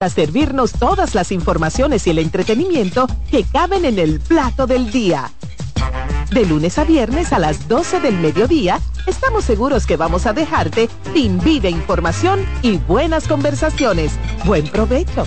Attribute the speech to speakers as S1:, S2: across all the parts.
S1: a servirnos todas las informaciones y el entretenimiento que caben en el plato del día. De lunes a viernes a las 12 del mediodía, estamos seguros que vamos a dejarte sin vida información y buenas conversaciones. Buen provecho.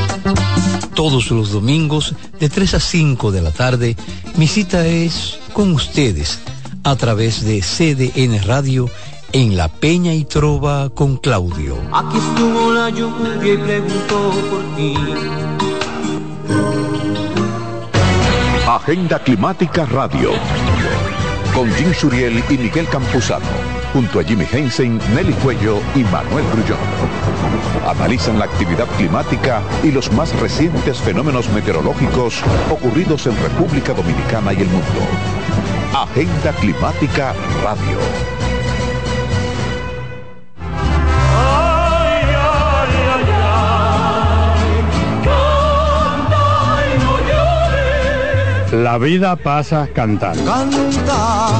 S2: Todos los domingos de 3 a 5 de la tarde, mi cita es con ustedes a través de CDN Radio en La Peña y Trova con Claudio.
S3: Aquí estuvo la lluvia y preguntó por ti.
S4: Agenda Climática Radio. Con Jim Suriel y Miguel Campuzano. Junto a Jimmy Hensen, Nelly Cuello y Manuel Grullón. Analizan la actividad climática y los más recientes fenómenos meteorológicos ocurridos en República Dominicana y el mundo. Agenda Climática Radio.
S5: La vida pasa cantando.
S6: Canta,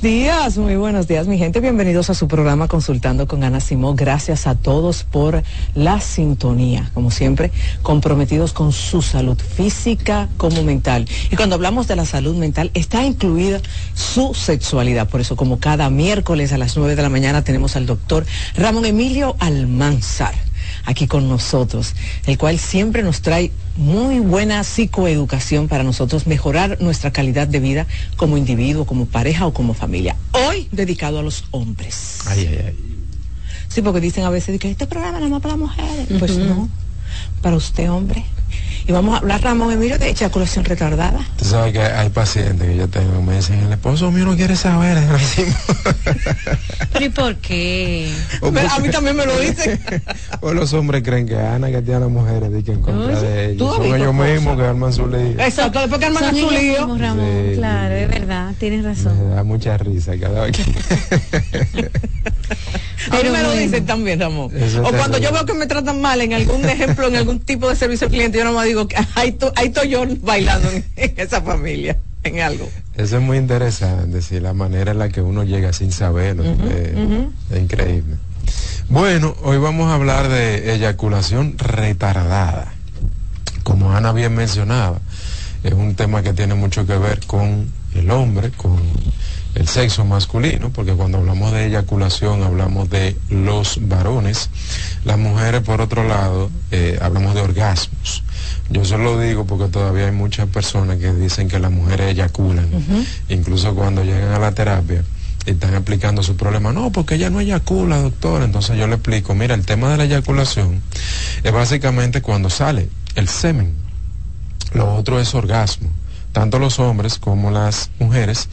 S7: Buenos días, muy buenos días, mi gente. Bienvenidos a su programa Consultando con Ana Simón. Gracias a todos por la sintonía. Como siempre, comprometidos con su salud física como mental. Y cuando hablamos de la salud mental, está incluida su sexualidad. Por eso, como cada miércoles a las 9 de la mañana, tenemos al doctor Ramón Emilio Almanzar aquí con nosotros, el cual siempre nos trae muy buena psicoeducación para nosotros mejorar nuestra calidad de vida como individuo, como pareja o como familia. Hoy dedicado a los hombres.
S8: Ay, ay, ay.
S7: Sí, porque dicen a veces que este programa no es para las mujeres. Pues no, para usted, hombre. Y vamos a hablar, Ramón Emilio, de eyaculación retardada.
S8: Tú sabes que hay pacientes que yo tengo, me dicen, el esposo mío no quiere saber.
S9: ¿Pero y por qué?
S7: a mí también me lo dicen.
S8: o los hombres creen que Ana que tiene a las mujeres de que en contra de ellos.
S7: ¿Tú has
S8: Son ellos mismos que arman su lío.
S7: Exacto, después que arman su lío.
S9: mismos, Ramón,
S8: Sí.
S9: claro, es verdad, tienes
S8: Me
S9: razón.
S8: da mucha risa cada vez que...
S7: A mí me lo dicen también, Ramón.
S8: Eso
S7: O cuando yo veo que me tratan mal en algún ejemplo, en algún tipo de servicio al cliente, yo nomás digo que ahí, to- estoy yo bailando en, en esa familia, en algo.
S8: Eso es muy interesante, sí, la manera en la que uno llega sin saberlo. eh, Es increíble. Bueno, hoy vamos a hablar de eyaculación retardada. Como Ana bien mencionaba, es un tema que tiene mucho que ver con el hombre, con el sexo masculino, porque cuando hablamos de eyaculación hablamos de los varones. Las mujeres, por otro lado, eh, hablamos de orgasmos. Yo se lo digo porque todavía hay muchas personas que dicen que las mujeres eyaculan, incluso cuando llegan a la terapia y están explicando su problema. No, porque ella no eyacula, doctor. Entonces yo le explico, mira, el tema de la eyaculación es básicamente cuando sale el semen. Lo otro es orgasmo. Tanto los hombres como las mujeres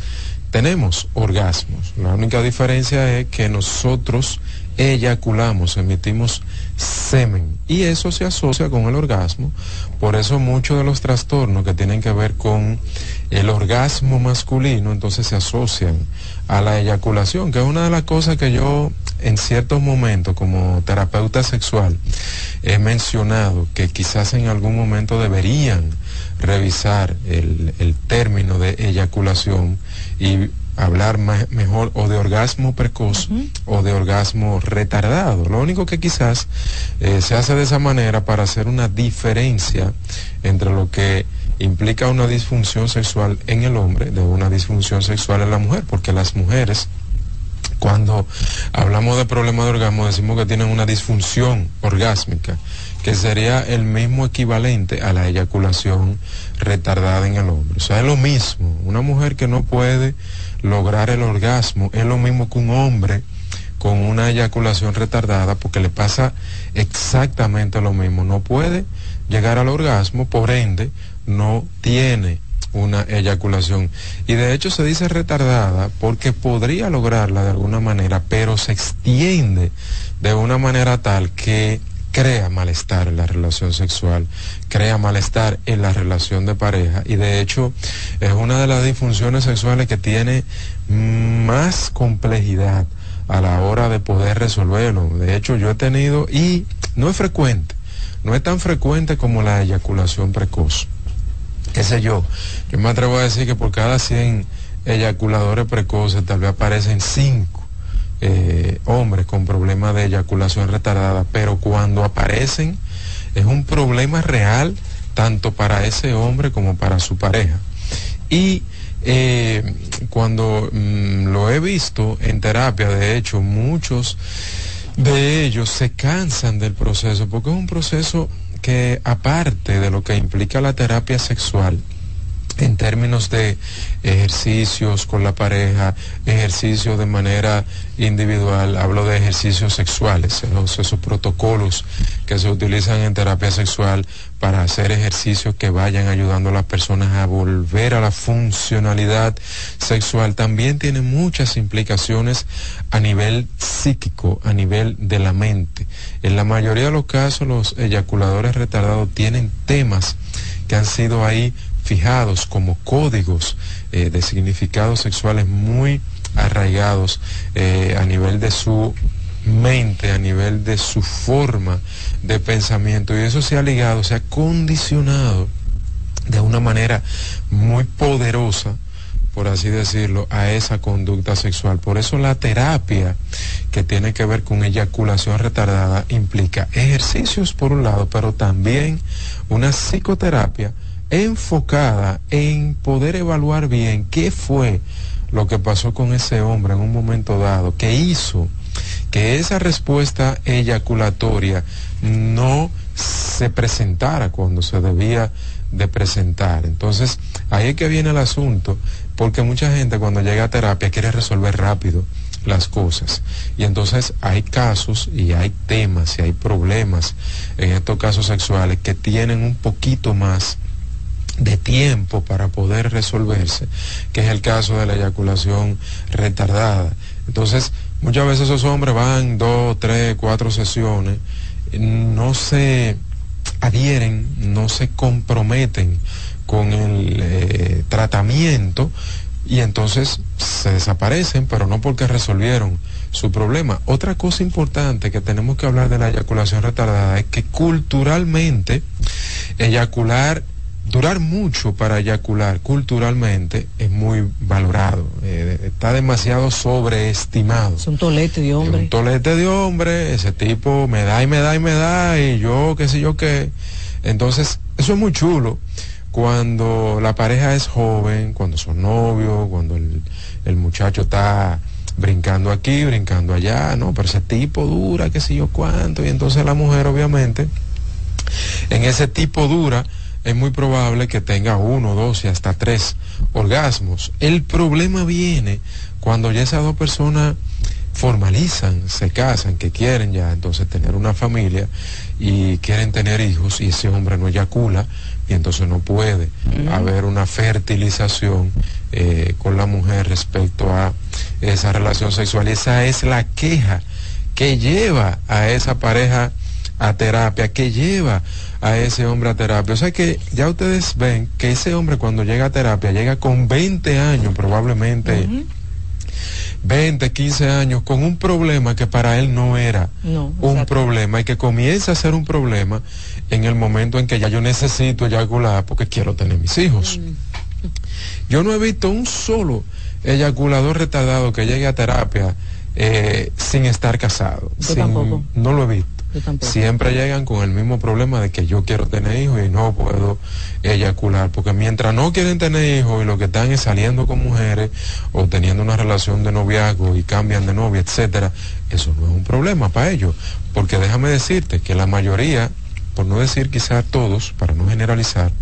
S8: tenemos orgasmos. La única diferencia es que nosotros eyaculamos, emitimos semen. Y eso se asocia con el orgasmo. Por eso muchos de los trastornos que tienen que ver con el orgasmo masculino, entonces se asocian a la eyaculación, que es una de las cosas que yo en ciertos momentos como terapeuta sexual he mencionado que quizás en algún momento deberían revisar el, término de eyaculación y hablar más, mejor o de orgasmo precoz o de orgasmo retardado. Lo único que quizás eh, se hace de esa manera para hacer una diferencia entre lo que implica una disfunción sexual en el hombre de una disfunción sexual en la mujer, porque las mujeres cuando hablamos de problemas de orgasmo decimos que tienen una disfunción orgásmica, que sería el mismo equivalente a la eyaculación retardada en el hombre. O sea, es lo mismo. Una mujer que no puede lograr el orgasmo es lo mismo que un hombre con una eyaculación retardada porque le pasa exactamente lo mismo. No puede llegar al orgasmo, por ende, no tiene una eyaculación. Y de hecho se dice retardada porque podría lograrla de alguna manera, pero se extiende de una manera tal que crea malestar en la relación sexual, crea malestar en la relación de pareja y de hecho es una de las disfunciones sexuales que tiene más complejidad a la hora de poder resolverlo. De hecho yo he tenido y no es frecuente, no es tan frecuente como la eyaculación precoz qué sé yo, yo me atrevo a decir que por cada 100 eyaculadores precoces tal vez aparecen 5 eh, hombres con problemas de eyaculación retardada, pero cuando aparecen es un problema real tanto para ese hombre como para su pareja. Y eh, cuando mm, lo he visto en terapia, de hecho, muchos de ellos se cansan del proceso porque es un proceso que aparte de lo que implica la terapia sexual, en términos de ejercicios con la pareja, ejercicios de manera individual, hablo de ejercicios sexuales, esos, protocolos que se utilizan en terapia sexual para hacer ejercicios que vayan ayudando a las personas a volver a la funcionalidad sexual, también tiene muchas implicaciones a nivel psíquico, a nivel de la mente. En la mayoría de los casos los eyaculadores retardados tienen temas que han sido ahí fijados como códigos eh, de significados sexuales muy arraigados eh, a nivel de su mente, a nivel de su forma de pensamiento. Y eso se ha ligado, se ha condicionado de una manera muy poderosa por así decirlo, a esa conducta sexual. Por eso la terapia que tiene que ver con eyaculación retardada implica ejercicios por un lado, pero también una psicoterapia enfocada en poder evaluar bien qué fue lo que pasó con ese hombre en un momento dado, qué hizo que esa respuesta eyaculatoria no se presentara cuando se debía de presentar. Entonces, ahí es que viene el asunto, porque mucha gente cuando llega a terapia quiere resolver rápido las cosas. Y entonces hay casos y hay temas y hay problemas en estos casos sexuales que tienen un poquito más de tiempo para poder resolverse, que es el caso de la eyaculación retardada. Entonces, muchas veces esos hombres van dos, tres, cuatro sesiones, no se adhieren, no se comprometen con el eh, tratamiento y entonces se desaparecen, pero no porque resolvieron su problema. Otra cosa importante que tenemos que hablar de la eyaculación retardada es que culturalmente eyacular durar mucho para eyacular culturalmente es muy valorado, eh, está demasiado sobreestimado.
S7: Es un tolete de hombre.
S8: un tolete de hombre, ese tipo me da y me da y me da y yo qué sé yo qué. Entonces, eso es muy chulo cuando la pareja es joven, cuando son novios, cuando el, el muchacho está brincando aquí, brincando allá, no, pero ese tipo dura, qué sé yo cuánto, y entonces la mujer obviamente en ese tipo dura es muy probable que tenga uno, dos y hasta tres orgasmos. El problema viene cuando ya esas dos personas formalizan, se casan, que quieren ya entonces tener una familia y quieren tener hijos y ese hombre no eyacula y entonces no puede haber una fertilización eh, con la mujer respecto a esa relación sexual. esa es la queja que lleva a esa pareja a terapia, que lleva a ese hombre a terapia. O sea que ya ustedes ven que ese hombre cuando llega a terapia llega con 20 años probablemente. 20, 15 años con un problema que para él no era un problema y que comienza a ser un problema en el momento en que ya yo necesito eyacular porque quiero tener mis hijos. Mm. Yo no he visto un solo eyaculador retardado que llegue a terapia eh, sin estar casado. No lo he visto. Siempre llegan con el mismo problema de que yo quiero tener hijos y no puedo eyacular, porque mientras no quieren tener hijos y lo que están es saliendo con mujeres o teniendo una relación de noviazgo y cambian de novia, etcétera, eso no es un problema para ellos, porque déjame decirte que la mayoría, por no decir quizás todos, para no generalizar,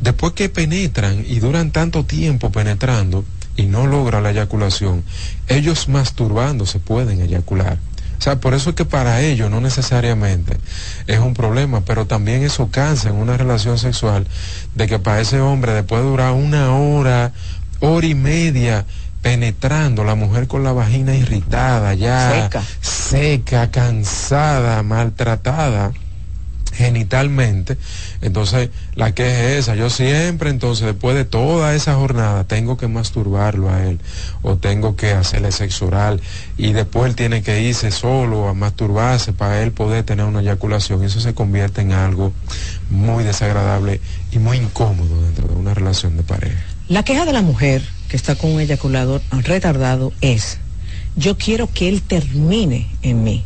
S8: después que penetran y duran tanto tiempo penetrando y no logran la eyaculación, ellos masturbándose pueden eyacular. O sea, por eso es que para ellos no necesariamente es un problema, pero también eso cansa en una relación sexual de que para ese hombre después de durar una hora, hora y media penetrando, la mujer con la vagina irritada, ya seca. cansada, maltratada genitalmente, entonces la que es esa, yo siempre entonces después de toda esa jornada tengo que masturbarlo a él o tengo que hacerle sexo oral y después él tiene que irse solo a masturbarse para él poder tener una eyaculación eso se convierte en algo muy desagradable y muy incómodo dentro de una relación de pareja.
S7: La queja de la mujer que está con un eyaculador retardado es, yo quiero que él termine en mí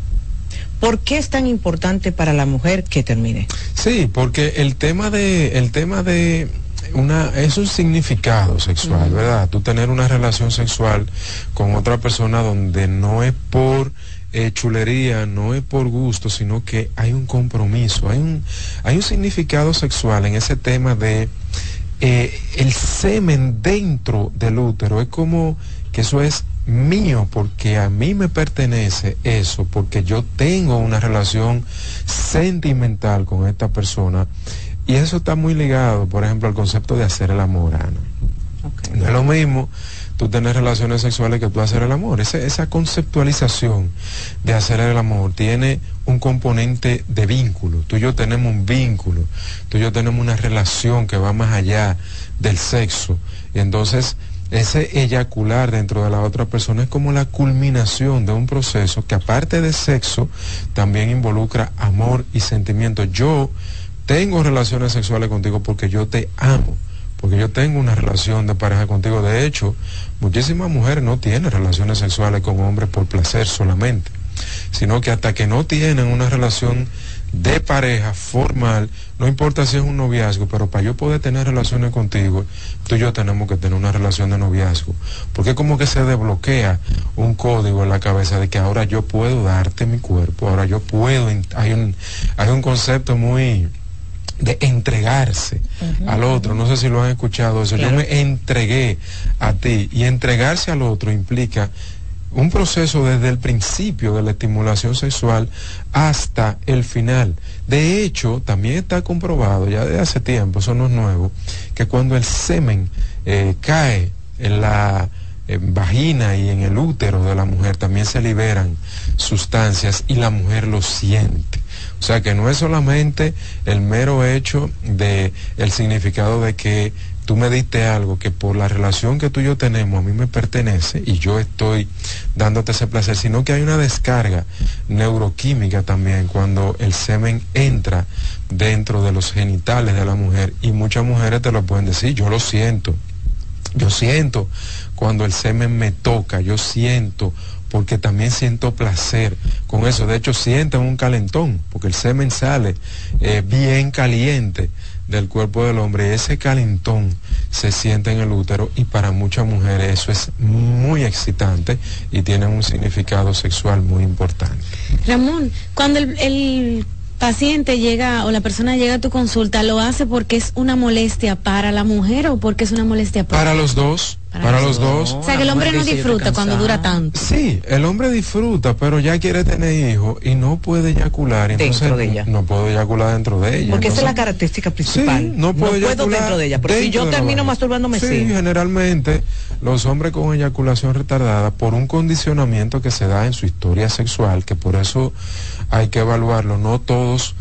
S7: ¿Por qué es tan importante para la mujer que termine?
S8: Sí, porque el tema de, el tema de una, es un significado sexual, ¿verdad? Tú tener una relación sexual con otra persona donde no es por eh, chulería, no es por gusto, sino que hay un compromiso, hay un, hay un significado sexual en ese tema de eh, el semen dentro del útero. Es como que eso es mío porque a mí me pertenece eso, porque yo tengo una relación sentimental con esta persona y eso está muy ligado, por ejemplo, al concepto de hacer el amor, Ana. No es lo mismo tú tener relaciones sexuales que tú hacer el amor. Esa, esa conceptualización de hacer el amor tiene un componente de vínculo. Tú y yo tenemos un vínculo, tú y yo tenemos una relación que va más allá del sexo. Y entonces ese eyacular dentro de la otra persona es como la culminación de un proceso que aparte de sexo también involucra amor y sentimiento. Yo tengo relaciones sexuales contigo porque yo te amo, porque yo tengo una relación de pareja contigo. De hecho, muchísimas mujeres no tienen relaciones sexuales con hombres por placer solamente, sino que hasta que no tienen una relación de pareja formal, no importa si es un noviazgo, pero para yo poder tener relaciones contigo, tú y yo tenemos que tener una relación de noviazgo. Porque como que se desbloquea un código en la cabeza de que ahora yo puedo darte mi cuerpo, ahora yo puedo, hay un, hay un concepto muy de entregarse al otro. No sé si lo han escuchado eso. Yo me entregué a ti y entregarse al otro implica un proceso desde el principio de la estimulación sexual hasta el final. De hecho, también está comprobado ya desde hace tiempo, eso no es nuevo, que cuando el semen eh, cae en la vagina y en el útero de la mujer también se liberan sustancias y la mujer lo siente. O sea que no es solamente el mero hecho de el significado de que tú me diste algo que por la relación que tú y yo tenemos a mí me pertenece y yo estoy dándote ese placer, sino que hay una descarga neuroquímica también cuando el semen entra dentro de los genitales de la mujer y muchas mujeres te lo pueden decir, yo lo siento, yo siento cuando el semen me toca, yo siento porque también siento placer con eso. De hecho, sienten un calentón, porque el semen sale eh, bien caliente del cuerpo del hombre. Ese calentón se siente en el útero y para muchas mujeres eso es muy excitante y tiene un significado sexual muy importante.
S9: Ramón, cuando el paciente llega o la persona llega a tu consulta, ¿lo hace porque es una molestia para la mujer o porque es una molestia
S8: para, para los dos? Para, los dos.
S9: O sea, que el hombre no disfruta cuando dura tanto.
S8: Sí, el hombre disfruta, pero ya quiere tener hijos y no puede eyacular. Entonces, dentro de ella. No puedo eyacular dentro de ella.
S7: Porque esa es la característica principal.
S8: Sí, no puedo,
S7: puedo dentro de ella. Pero si yo termino masturbándome,
S8: sí. Sí, generalmente los hombres con eyaculación retardada, por un condicionamiento que se da en su historia sexual, que por eso hay que evaluarlo. No todos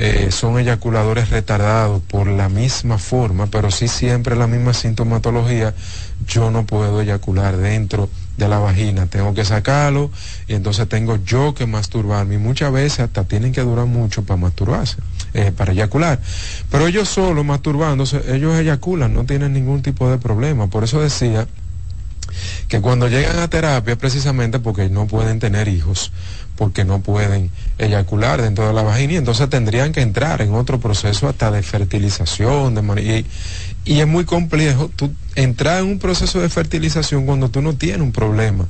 S8: eh, son eyaculadores retardados por la misma forma, pero sí siempre la misma sintomatología. Yo no puedo eyacular dentro de la vagina, tengo que sacarlo y entonces tengo yo que masturbarme. Y muchas veces hasta tienen que durar mucho para masturbarse, eh, para eyacular. Pero ellos solo masturbándose, ellos eyaculan, no tienen ningún tipo de problema. Por eso decía que cuando llegan a terapia precisamente porque no pueden tener hijos, porque no pueden eyacular dentro de la vagina y entonces tendrían que entrar en otro proceso hasta de fertilización de y, y, es muy complejo tú entrar en un proceso de fertilización cuando tú no tienes un problema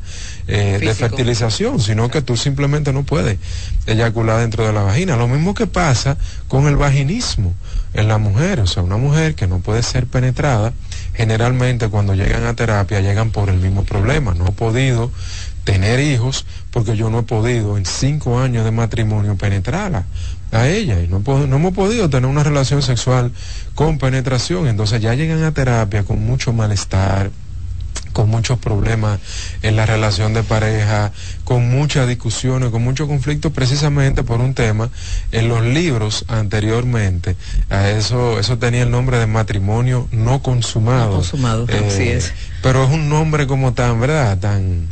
S8: eh, de fertilización sino que tú simplemente no puedes eyacular dentro de la vagina. Lo mismo que pasa con el vaginismo en la mujer o sea una mujer que no puede ser penetrada generalmente cuando llegan a terapia llegan por el mismo problema no ha podido tener hijos porque yo no he podido en cinco años de matrimonio penetrarla a ella y no, no hemos podido tener una relación sexual con penetración. Entonces ya llegan a terapia con mucho malestar, con muchos problemas en la relación de pareja, con muchas discusiones, con muchos conflictos, precisamente por un tema. En los libros anteriormente, a eso, eso tenía el nombre de matrimonio no consumado.
S7: consumado, así eh, es.
S8: Pero es un nombre como tan, ¿verdad? Tan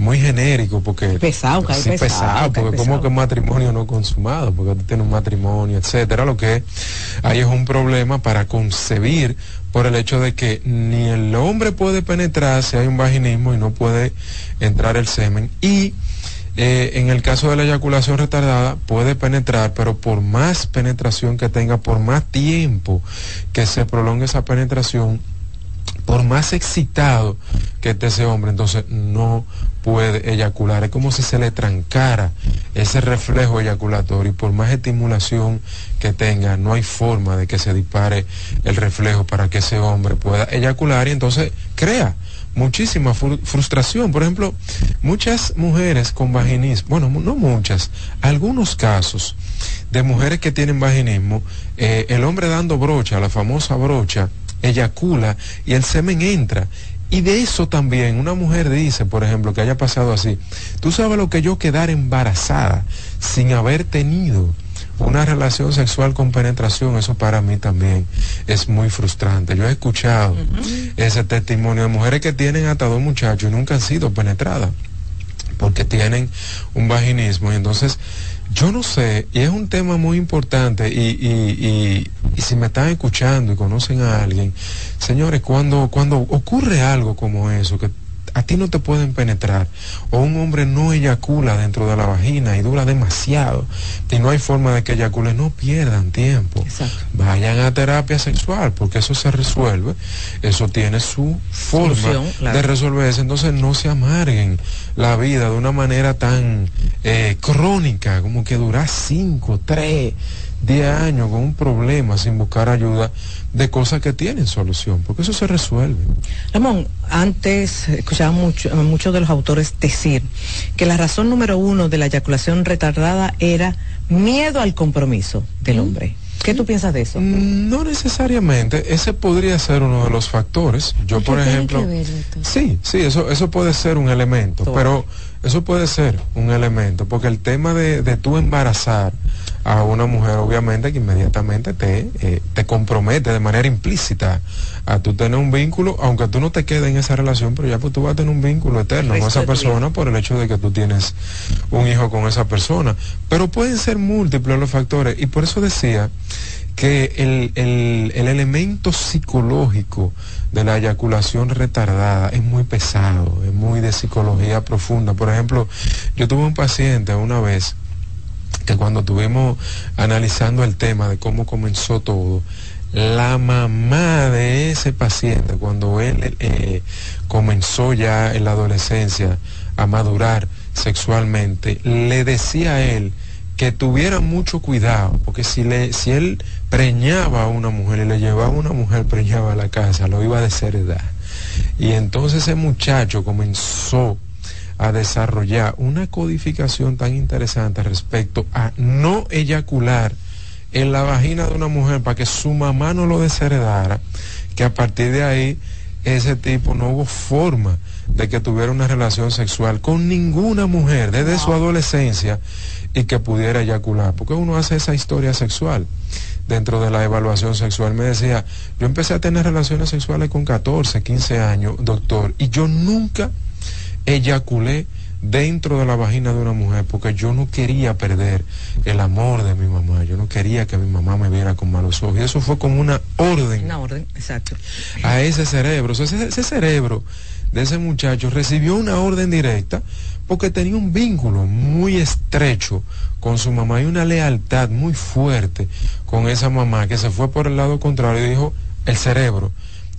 S8: muy genérico porque
S7: pesado,
S8: sí, pesado, porque como que matrimonio no consumado, porque tú tienes un matrimonio, etcétera, lo que ahí es un problema para concebir por el hecho de que ni el hombre puede penetrar si hay un vaginismo y no puede entrar el semen y eh, en el caso de la eyaculación retardada puede penetrar, pero por más penetración que tenga, por más tiempo que se prolongue esa penetración, por más excitado que esté ese hombre, entonces no puede eyacular. Es como si se le trancara ese reflejo eyaculatorio y por más estimulación que tenga, no hay forma de que se dispare el reflejo para que ese hombre pueda eyacular y entonces crea muchísima frustración. Por ejemplo, muchas mujeres con vaginismo, bueno, no muchas, algunos casos de mujeres que tienen vaginismo, eh, el hombre dando brocha, la famosa brocha, eyacula y el semen entra. Y de eso también una mujer dice, por ejemplo, que haya pasado así, tú sabes lo que yo quedar embarazada sin haber tenido una relación sexual con penetración, eso para mí también es muy frustrante. Yo he escuchado ese testimonio de mujeres que tienen hasta dos muchachos y nunca han sido penetradas porque tienen un vaginismo y entonces yo no sé, y es un tema muy importante, y, si me están escuchando y conocen a alguien, señores, cuando, cuando ocurre algo como eso, que a ti no te pueden penetrar, o un hombre no eyacula dentro de la vagina y dura demasiado, y no hay forma de que eyacule, no pierdan tiempo. Vayan a terapia sexual, porque eso se resuelve, eso tiene su forma de resolverse, entonces no se amarguen la vida de una manera tan eh, crónica, como que dura 5, 3, 10 años con un problema sin buscar ayuda de cosas que tienen solución, porque eso se resuelve.
S7: Ramón, antes escuchaba mucho, muchos de los autores decir que la razón número uno de la eyaculación retardada era miedo al compromiso del ¿Mm? hombre. ¿Qué tú piensas de eso?
S8: Mm, no necesariamente, ese podría ser uno de los factores. Yo, por ejemplo, sí, sí, eso, eso puede ser un elemento, pero eso puede ser un elemento, porque el tema de, de tú embarazar a una mujer, obviamente, que inmediatamente te, eh, te compromete de manera implícita a tú tener un vínculo, aunque tú no te quedes en esa relación, pero ya pues tú vas a tener un vínculo eterno con esa persona por el hecho de que tú tienes un hijo con esa persona. Pero pueden ser múltiples los factores, y por eso decía que el, el, el elemento psicológico de la eyaculación retardada es muy pesado, es muy de psicología profunda. Por ejemplo, yo tuve un paciente una vez, que cuando estuvimos analizando el tema de cómo comenzó todo, la mamá de ese paciente, cuando él eh, comenzó ya en la adolescencia a madurar sexualmente, le decía a él que tuviera mucho cuidado, porque si, le, si él preñaba a una mujer y le llevaba a una mujer preñaba a la casa, lo iba a desheredar. Y entonces ese muchacho comenzó a desarrollar una codificación tan interesante respecto a no eyacular en la vagina de una mujer para que su mamá no lo desheredara, que a partir de ahí ese tipo no hubo forma de que tuviera una relación sexual con ninguna mujer desde su adolescencia y que pudiera eyacular, porque uno hace esa historia sexual dentro de la evaluación sexual. Me decía, yo empecé a tener relaciones sexuales con 14, 15 años, doctor, y yo nunca eyaculé dentro de la vagina de una mujer porque yo no quería perder el amor de mi mamá, yo no quería que mi mamá me viera con malos ojos. Y eso fue como una orden.
S7: Una orden, exacto.
S8: A ese cerebro. ese, ese cerebro de ese muchacho recibió una orden directa porque tenía un vínculo muy estrecho con su mamá y una lealtad muy fuerte con esa mamá que se fue por el lado contrario y dijo, el cerebro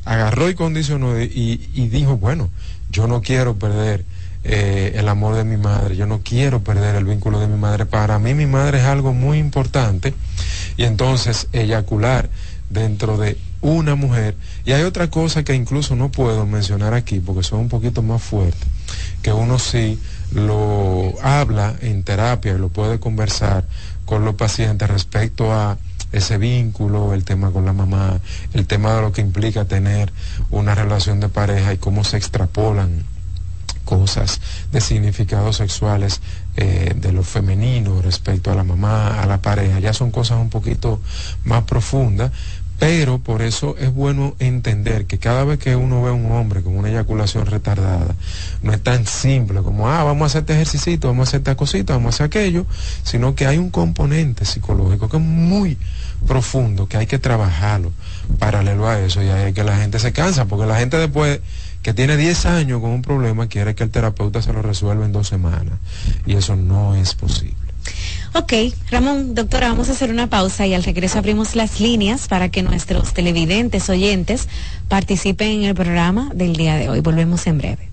S8: agarró y condicionó y, y dijo, bueno, yo no quiero perder eh, el amor de mi madre, yo no quiero perder el vínculo de mi madre. Para mí mi madre es algo muy importante y entonces eyacular dentro de una mujer. Y hay otra cosa que incluso no puedo mencionar aquí porque son un poquito más fuertes, que uno sí lo habla en terapia y lo puede conversar con los pacientes respecto a ese vínculo, el tema con la mamá, el tema de lo que implica tener una relación de pareja y cómo se extrapolan cosas de significados sexuales eh, de lo femenino respecto a la mamá, a la pareja. Ya son cosas un poquito más profundas, pero por eso es bueno entender que cada vez que uno ve a un hombre con una eyaculación retardada, no es tan simple como, ah, vamos a hacer este ejercicio, vamos a hacer esta cosita, vamos a hacer aquello, sino que hay un componente psicológico que es muy profundo, que hay que trabajarlo paralelo a eso y ahí que la gente se cansa, porque la gente después que tiene 10 años con un problema quiere que el terapeuta se lo resuelva en dos semanas y eso no es posible.
S9: Ok, Ramón, doctora, vamos a hacer una pausa y al regreso abrimos las líneas para que nuestros televidentes, oyentes, participen en el programa del día de hoy. Volvemos en breve.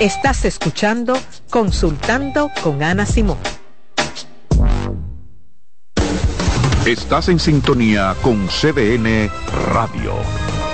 S10: Estás escuchando Consultando con Ana Simón.
S4: Estás en sintonía con CDN Radio.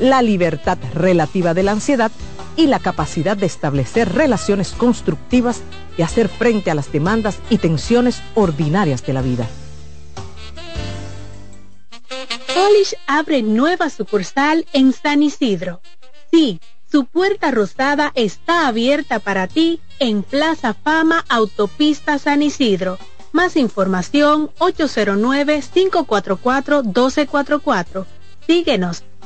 S10: la libertad relativa de la ansiedad y la capacidad de establecer relaciones constructivas y hacer frente a las demandas y tensiones ordinarias de la vida.
S11: Polish abre nueva sucursal en San Isidro. Sí, su puerta rosada está abierta para ti en Plaza Fama Autopista San Isidro. Más información 809-544-1244. Síguenos,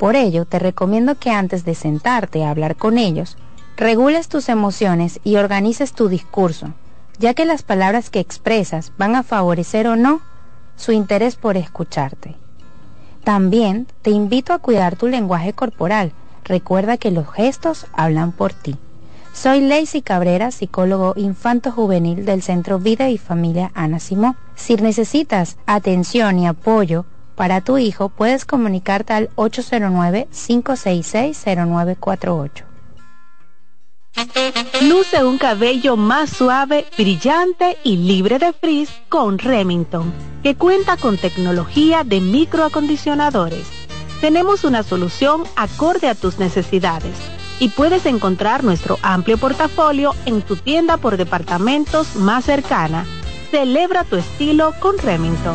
S12: Por ello, te recomiendo que antes de sentarte a hablar con ellos, regules tus emociones y organices tu discurso, ya que las palabras que expresas van a favorecer o no su interés por escucharte. También te invito a cuidar tu lenguaje corporal. Recuerda que los gestos hablan por ti. Soy Lacey Cabrera, psicólogo infanto-juvenil del Centro Vida y Familia Ana Simó. Si necesitas atención y apoyo para tu hijo, puedes comunicarte al 809-566-0948.
S11: Luce un cabello más suave, brillante y libre de frizz con Remington, que cuenta con tecnología de microacondicionadores. Tenemos una solución acorde a tus necesidades y puedes encontrar nuestro amplio portafolio en tu tienda por departamentos más cercana. Celebra tu estilo con Remington.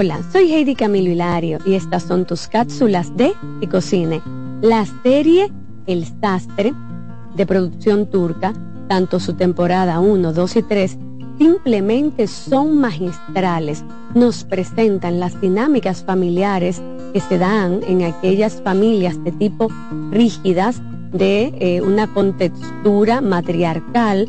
S13: Hola, soy Heidi Camilo Hilario y estas son tus cápsulas de Y Cocine. La serie El Sastre, de producción turca, tanto su temporada 1, 2 y 3, simplemente son magistrales. Nos presentan las dinámicas familiares que se dan en aquellas familias de tipo rígidas, de eh, una contextura matriarcal,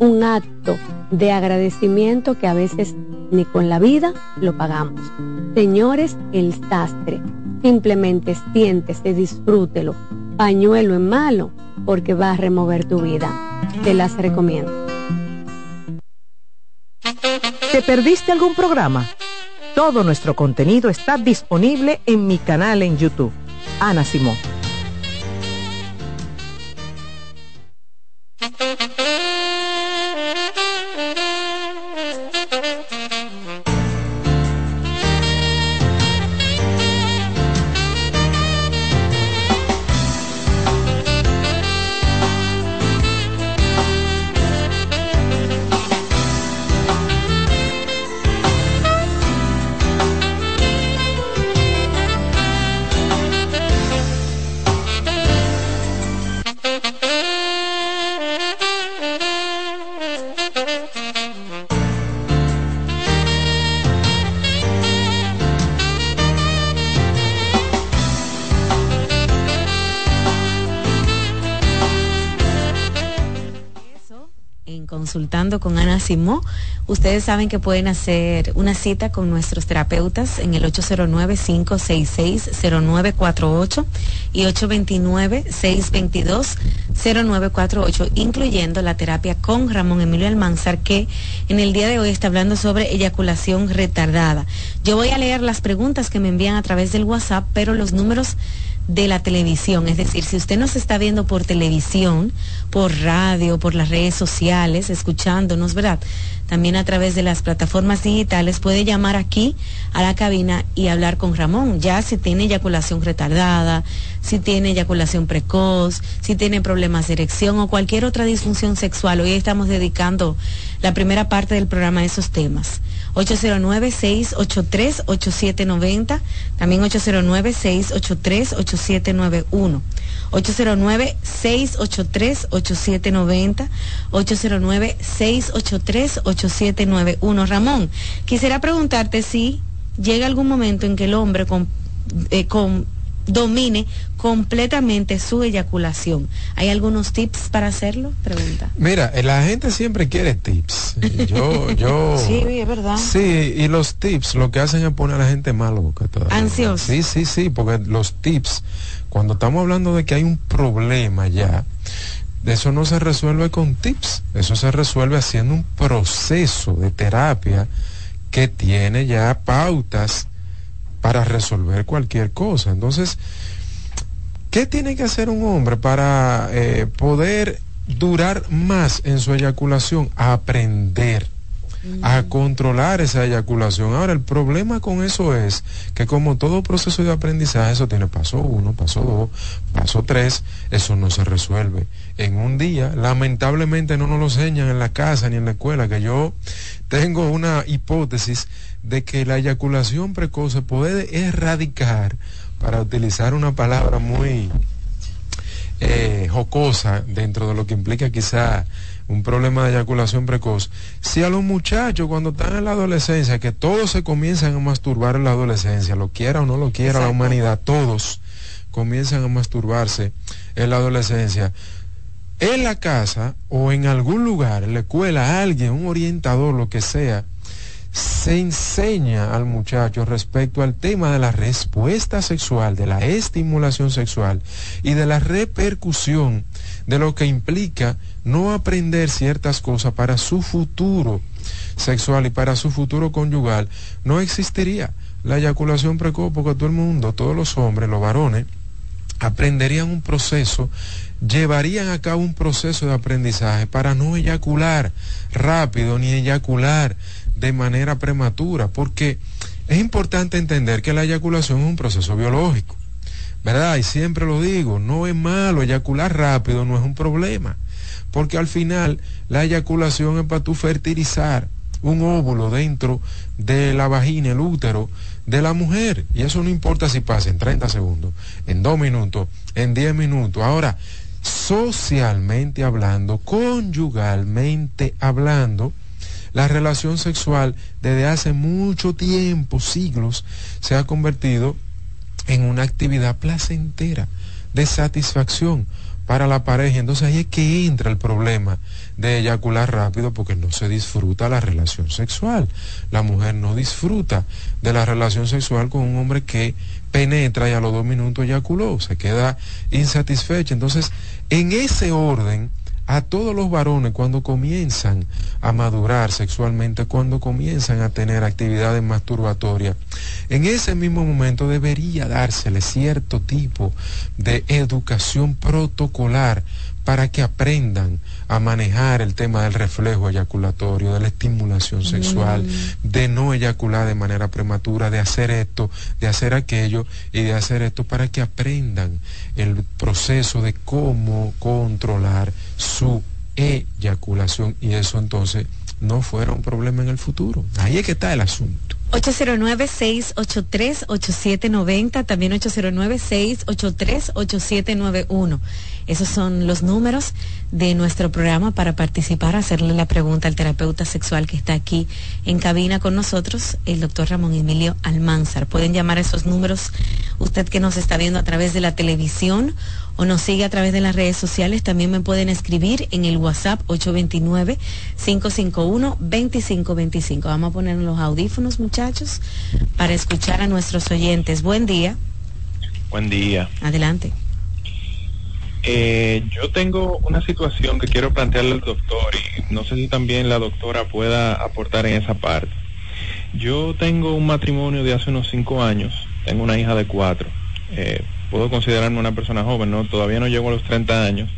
S13: un acto de agradecimiento que a veces ni con la vida lo pagamos. Señores, el sastre, simplemente siéntese, disfrútelo, pañuelo en malo, porque va a remover tu vida. Te las recomiendo.
S10: ¿Te perdiste algún programa? Todo nuestro contenido está disponible en mi canal en YouTube. Ana Simón.
S9: Ustedes saben que pueden hacer una cita con nuestros terapeutas en el 809-566-0948 y 829-622-0948, incluyendo la terapia con Ramón Emilio Almanzar, que en el día de hoy está hablando sobre eyaculación retardada. Yo voy a leer las preguntas que me envían a través del WhatsApp, pero los números de la televisión. Es decir, si usted nos está viendo por televisión, por radio, por las redes sociales, escuchándonos, ¿verdad? También a través de las plataformas digitales puede llamar aquí a la cabina y hablar con Ramón, ya si tiene eyaculación retardada, si tiene eyaculación precoz, si tiene problemas de erección o cualquier otra disfunción sexual. Hoy estamos dedicando la primera parte del programa a esos temas. 809-683-8790, también 809-683-8791. 809-683-8790, 809-683-8791. Ramón, quisiera preguntarte si llega algún momento en que el hombre con, eh, con domine completamente su eyaculación. ¿Hay algunos tips para hacerlo? Pregunta.
S8: Mira, la gente siempre quiere tips. Yo, yo.
S9: sí, es verdad.
S8: Sí, y los tips lo que hacen es poner a la gente más loca
S9: Ansioso.
S8: Sí, sí, sí, porque los tips, cuando estamos hablando de que hay un problema ya, eso no se resuelve con tips, eso se resuelve haciendo un proceso de terapia que tiene ya pautas para resolver cualquier cosa. Entonces, ¿qué tiene que hacer un hombre para eh, poder durar más en su eyaculación? Aprender a controlar esa eyaculación. Ahora, el problema con eso es que como todo proceso de aprendizaje, eso tiene paso uno, paso dos, paso tres, eso no se resuelve en un día. Lamentablemente no nos lo enseñan en la casa ni en la escuela, que yo tengo una hipótesis de que la eyaculación precoz se puede erradicar, para utilizar una palabra muy eh, jocosa dentro de lo que implica quizá un problema de eyaculación precoz, si a los muchachos cuando están en la adolescencia, que todos se comienzan a masturbar en la adolescencia, lo quiera o no lo quiera la humanidad, todos comienzan a masturbarse en la adolescencia, en la casa o en algún lugar, en la escuela, alguien, un orientador, lo que sea, se enseña al muchacho respecto al tema de la respuesta sexual, de la estimulación sexual y de la repercusión de lo que implica no aprender ciertas cosas para su futuro sexual y para su futuro conyugal, no existiría la eyaculación precoz porque todo el mundo, todos los hombres, los varones, aprenderían un proceso, llevarían a cabo un proceso de aprendizaje para no eyacular rápido ni eyacular de manera prematura, porque es importante entender que la eyaculación es un proceso biológico, ¿verdad? Y siempre lo digo, no es malo, eyacular rápido no es un problema, porque al final la eyaculación es para tú fertilizar un óvulo dentro de la vagina, el útero de la mujer. Y eso no importa si pasa en 30 segundos, en 2 minutos, en 10 minutos. Ahora, socialmente hablando, conyugalmente hablando, la relación sexual desde hace mucho tiempo, siglos, se ha convertido en una actividad placentera, de satisfacción para la pareja. Entonces ahí es que entra el problema de eyacular rápido porque no se disfruta la relación sexual. La mujer no disfruta de la relación sexual con un hombre que penetra y a los dos minutos eyaculó, se queda insatisfecha. Entonces, en ese orden, a todos los varones cuando comienzan a madurar sexualmente, cuando comienzan a tener actividades masturbatorias, en ese mismo momento debería dársele cierto tipo de educación protocolar para que aprendan a manejar el tema del reflejo eyaculatorio, de la estimulación sexual, mm. de no eyacular de manera prematura, de hacer esto, de hacer aquello y de hacer esto para que aprendan el proceso de cómo controlar su eyaculación y eso entonces no fuera un problema en el futuro. Ahí es que está el asunto.
S9: 809-683-8790, también 809-683-8791. Esos son los números de nuestro programa para participar, hacerle la pregunta al terapeuta sexual que está aquí en cabina con nosotros, el doctor Ramón Emilio Almanzar. Pueden llamar a esos números usted que nos está viendo a través de la televisión o nos sigue a través de las redes sociales. También me pueden escribir en el WhatsApp 829-551-2525. Vamos a poner los audífonos, muchachos, para escuchar a nuestros oyentes. Buen día.
S14: Buen día.
S9: Adelante.
S14: Eh, yo tengo una situación que quiero plantearle al doctor y no sé si también la doctora pueda aportar en esa parte. Yo tengo un matrimonio de hace unos cinco años, tengo una hija de cuatro. Eh, puedo considerarme una persona joven, ¿no? Todavía no llego a los 30 años,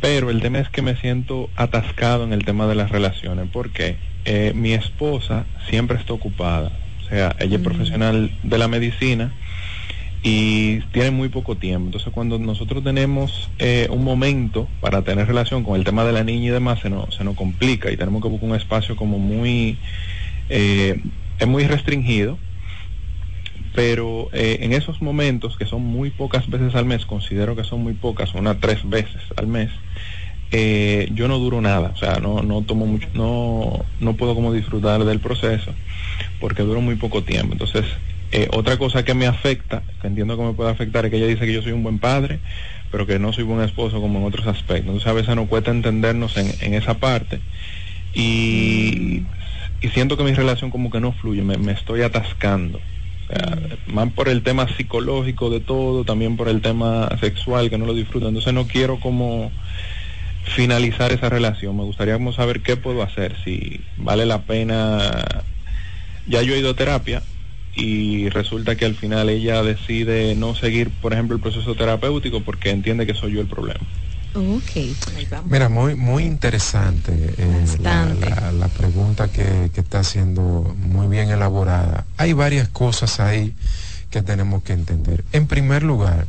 S14: pero el tema es que me siento atascado en el tema de las relaciones, porque eh, mi esposa siempre está ocupada, o sea, ella es profesional de la medicina y tiene muy poco tiempo, entonces cuando nosotros tenemos eh, un momento para tener relación con el tema de la niña y demás, se nos, se nos complica y tenemos que buscar un espacio como muy, eh, es muy restringido pero eh, en esos momentos, que son muy pocas veces al mes, considero que son muy pocas, unas tres veces al mes, eh, yo no duro nada, o sea, no, no tomo mucho, no, no puedo como disfrutar del proceso, porque duro muy poco tiempo. Entonces, eh, otra cosa que me afecta, que entiendo que me puede afectar, es que ella dice que yo soy un buen padre, pero que no soy buen esposo como en otros aspectos. Entonces, a veces no cuesta entendernos en, en esa parte. Y, y siento que mi relación como que no fluye, me, me estoy atascando más por el tema psicológico de todo, también por el tema sexual que no lo disfruto. Entonces no quiero como finalizar esa relación. Me gustaría como saber qué puedo hacer, si vale la pena. Ya yo he ido a terapia y resulta que al final ella decide no seguir, por ejemplo, el proceso terapéutico porque entiende que soy yo el problema.
S8: Mira, muy, muy interesante eh, la, pregunta que, que está siendo muy bien elaborada. Hay varias cosas ahí que tenemos que entender. En primer lugar,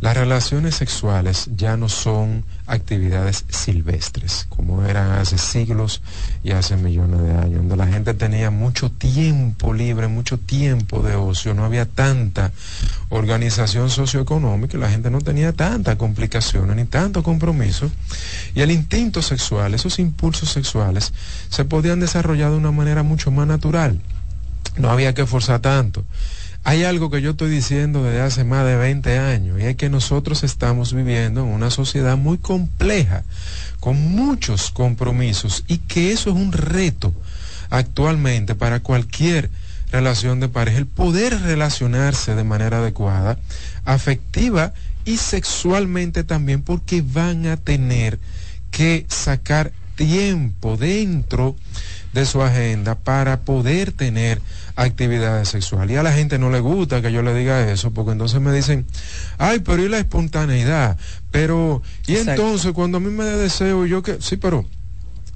S8: las relaciones sexuales ya no son actividades silvestres, como eran hace siglos y hace millones de años, donde la gente tenía mucho tiempo libre, mucho tiempo de ocio, no había tanta organización socioeconómica, la gente no tenía tantas complicaciones ni tanto compromiso, y el instinto sexual, esos impulsos sexuales, se podían desarrollar de una manera mucho más natural. No había que forzar tanto. Hay algo que yo estoy diciendo desde hace más de 20 años y es que nosotros estamos viviendo en una sociedad muy compleja, con muchos compromisos y que eso es un reto actualmente para cualquier relación de pareja, el poder relacionarse de manera adecuada, afectiva y sexualmente también, porque van a tener que sacar tiempo dentro de su agenda para poder tener actividades sexuales. Y a la gente no le gusta que yo le diga eso, porque entonces me dicen, ay, pero y la espontaneidad, pero, y entonces cuando a mí me da deseo, yo que, sí, pero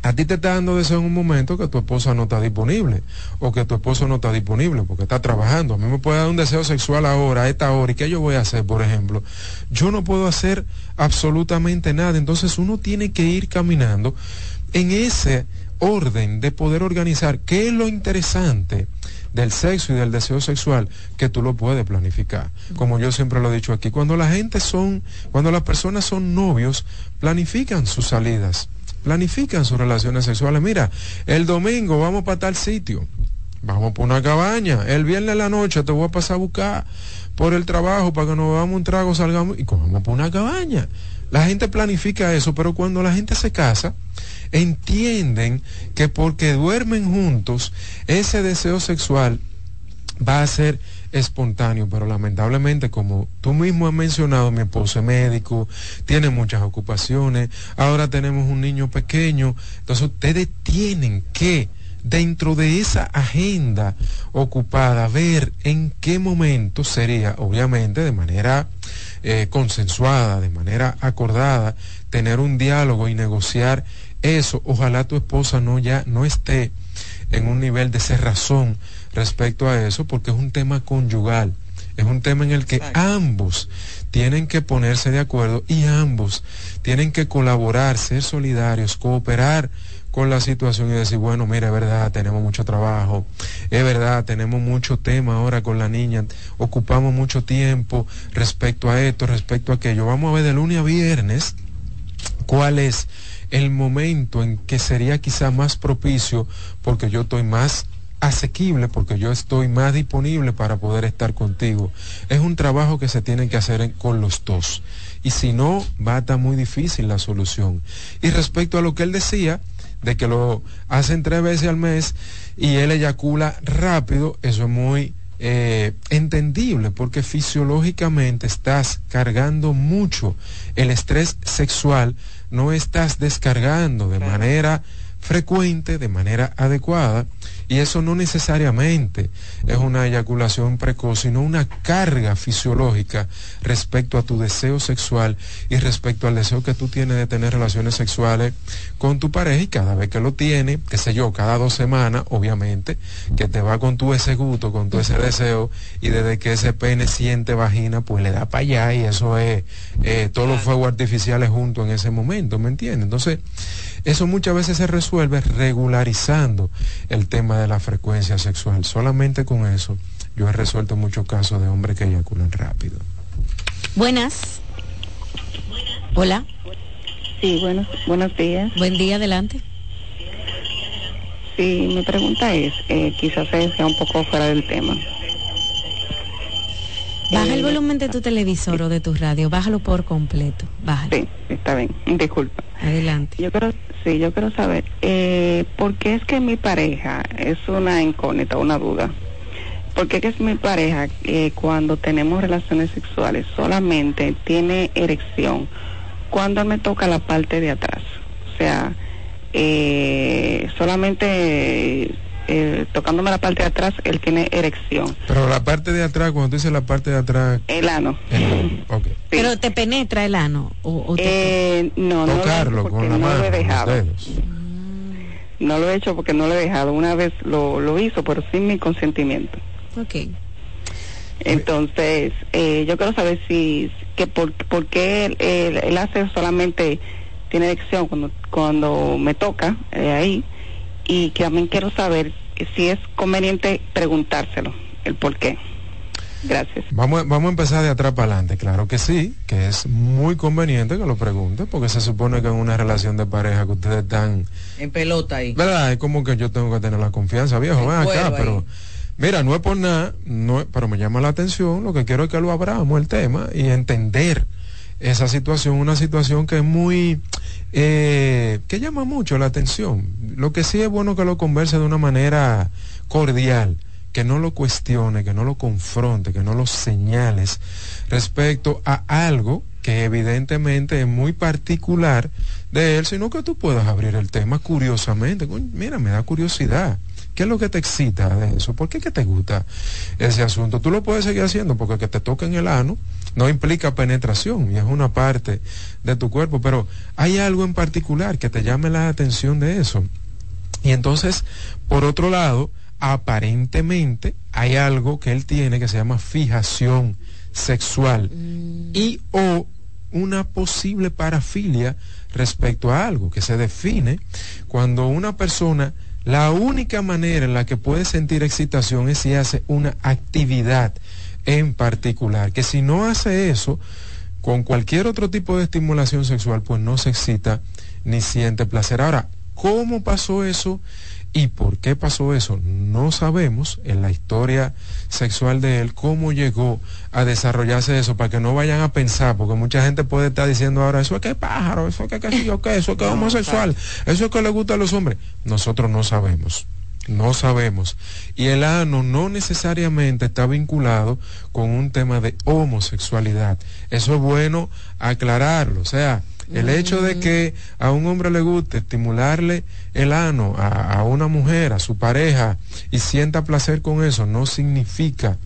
S8: a ti te está dando deseo en un momento que tu esposa no está disponible o que tu esposo no está disponible porque está trabajando. A mí me puede dar un deseo sexual ahora, a esta hora, ¿y qué yo voy a hacer, por ejemplo? Yo no puedo hacer absolutamente nada. Entonces uno tiene que ir caminando en ese orden de poder organizar qué es lo interesante del sexo y del deseo sexual que tú lo puedes planificar. Como yo siempre lo he dicho aquí, cuando la gente son, cuando las personas son novios, planifican sus salidas, planifican sus relaciones sexuales. Mira, el domingo vamos para tal sitio, vamos por una cabaña, el viernes la noche te voy a pasar a buscar por el trabajo para que nos vamos un trago, salgamos y cogemos por una cabaña. La gente planifica eso, pero cuando la gente se casa, entienden que porque duermen juntos, ese deseo sexual va a ser espontáneo, pero lamentablemente, como tú mismo has mencionado, mi esposo es médico, tiene muchas ocupaciones, ahora tenemos un niño pequeño, entonces ustedes tienen que dentro de esa agenda ocupada, ver en qué momento sería, obviamente, de manera eh, consensuada, de manera acordada, tener un diálogo y negociar eso. Ojalá tu esposa no ya no esté en un nivel de cerrazón respecto a eso, porque es un tema conyugal, es un tema en el que ambos tienen que ponerse de acuerdo y ambos tienen que colaborar, ser solidarios, cooperar con la situación y decir, bueno, mira, es verdad, tenemos mucho trabajo, es verdad, tenemos mucho tema ahora con la niña, ocupamos mucho tiempo respecto a esto, respecto a aquello. Vamos a ver de lunes a viernes cuál es el momento en que sería quizá más propicio porque yo estoy más asequible porque yo estoy más disponible para poder estar contigo. Es un trabajo que se tiene que hacer con los dos. Y si no, va a estar muy difícil la solución. Y respecto a lo que él decía, de que lo hacen tres veces al mes y él eyacula rápido, eso es muy eh, entendible porque fisiológicamente estás cargando mucho. El estrés sexual, no estás descargando de manera frecuente, de manera adecuada, y eso no necesariamente es una eyaculación precoz, sino una carga fisiológica respecto a tu deseo sexual y respecto al deseo que tú tienes de tener relaciones sexuales con tu pareja y cada vez que lo tiene, qué sé yo, cada dos semanas, obviamente, que te va con tu ese gusto, con tu ese deseo, y desde que ese pene siente vagina, pues le da para allá y eso es eh, todos los fuegos artificiales juntos en ese momento, ¿me entiendes? Entonces, eso muchas veces se resuelve regularizando el tema de la frecuencia sexual. Solamente con eso yo he resuelto muchos casos de hombres que eyaculan rápido.
S9: Buenas. Hola.
S15: Sí, buenos, buenos días.
S9: Buen día, adelante.
S15: Sí, mi pregunta es, eh, quizás sea un poco fuera del tema.
S9: Baja el eh, volumen de tu televisor o de tu radio, bájalo por completo. Bájalo.
S15: Sí, está bien, disculpa.
S9: Adelante.
S15: Yo quiero, sí, yo quiero saber, eh, ¿por qué es que mi pareja es una incógnita, una duda? ¿Por qué es mi pareja eh, cuando tenemos relaciones sexuales solamente tiene erección cuando me toca la parte de atrás? O sea, eh, solamente eh, tocándome la parte de atrás, él tiene erección.
S8: Pero la parte de atrás, cuando tú dices la parte de atrás...
S15: El ano.
S9: Pero te penetra el ano. O,
S15: eh, no,
S8: Tocarlo
S15: no
S8: con la
S15: no
S8: mano,
S15: lo he dejado.
S8: Mm.
S15: No lo he hecho porque no lo he dejado. Una vez lo, lo hizo, pero sin mi consentimiento.
S9: Ok.
S15: Entonces, eh, yo quiero saber si, que por, por qué él, él, hace solamente, tiene erección cuando, cuando me toca eh, ahí y que también quiero saber si es conveniente preguntárselo, el por qué. Gracias.
S8: Vamos, vamos a empezar de atrás para adelante. Claro que sí, que es muy conveniente que lo pregunte, porque se supone que en una relación de pareja que ustedes están...
S7: En pelota ahí.
S8: ¿Verdad? Es como que yo tengo que tener la confianza, viejo, ven acá, pero... Mira, no es por nada, no, pero me llama la atención, lo que quiero es que lo abramos el tema y entender esa situación, una situación que es muy, eh, que llama mucho la atención. Lo que sí es bueno que lo converse de una manera cordial, que no lo cuestione, que no lo confronte, que no lo señales respecto a algo que evidentemente es muy particular de él, sino que tú puedas abrir el tema curiosamente. Mira, me da curiosidad. ¿Qué es lo que te excita de eso? ¿Por qué que te gusta ese asunto? Tú lo puedes seguir haciendo porque que te toquen el ano no implica penetración y es una parte de tu cuerpo, pero hay algo en particular que te llame la atención de eso. Y entonces, por otro lado, aparentemente hay algo que él tiene que se llama fijación sexual mm. y o una posible parafilia respecto a algo que se define cuando una persona la única manera en la que puede sentir excitación es si hace una actividad en particular, que si no hace eso, con cualquier otro tipo de estimulación sexual, pues no se excita ni siente placer. Ahora, ¿cómo pasó eso? ¿Y por qué pasó eso? No sabemos en la historia sexual de él cómo llegó a desarrollarse eso, para que no vayan a pensar, porque mucha gente puede estar diciendo ahora, eso es que pájaro, eso es que qué yo qué, eso es que homosexual, eso es que le gusta a los hombres. Nosotros no sabemos. No sabemos. Y el ano no necesariamente está vinculado con un tema de homosexualidad. Eso es bueno aclararlo. O sea, el hecho de que a un hombre le guste estimularle el ano a, una mujer, a su pareja, y sienta placer con eso, no significa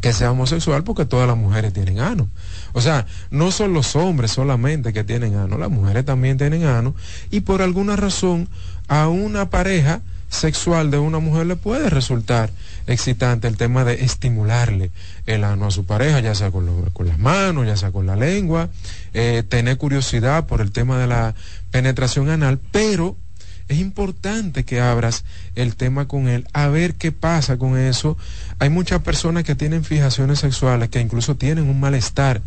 S8: que sea homosexual porque todas las mujeres tienen ano. O sea, no son los hombres solamente que tienen ano, las mujeres también tienen ano, y por alguna razón a una pareja sexual de una mujer le puede resultar excitante el tema de estimularle el ano a su pareja, ya sea con, las manos, ya sea con la lengua, eh, tener curiosidad por el tema de la penetración anal, pero es importante que abras el tema con él, a ver qué pasa con eso. Hay muchas personas que tienen fijaciones sexuales, que incluso tienen un malestar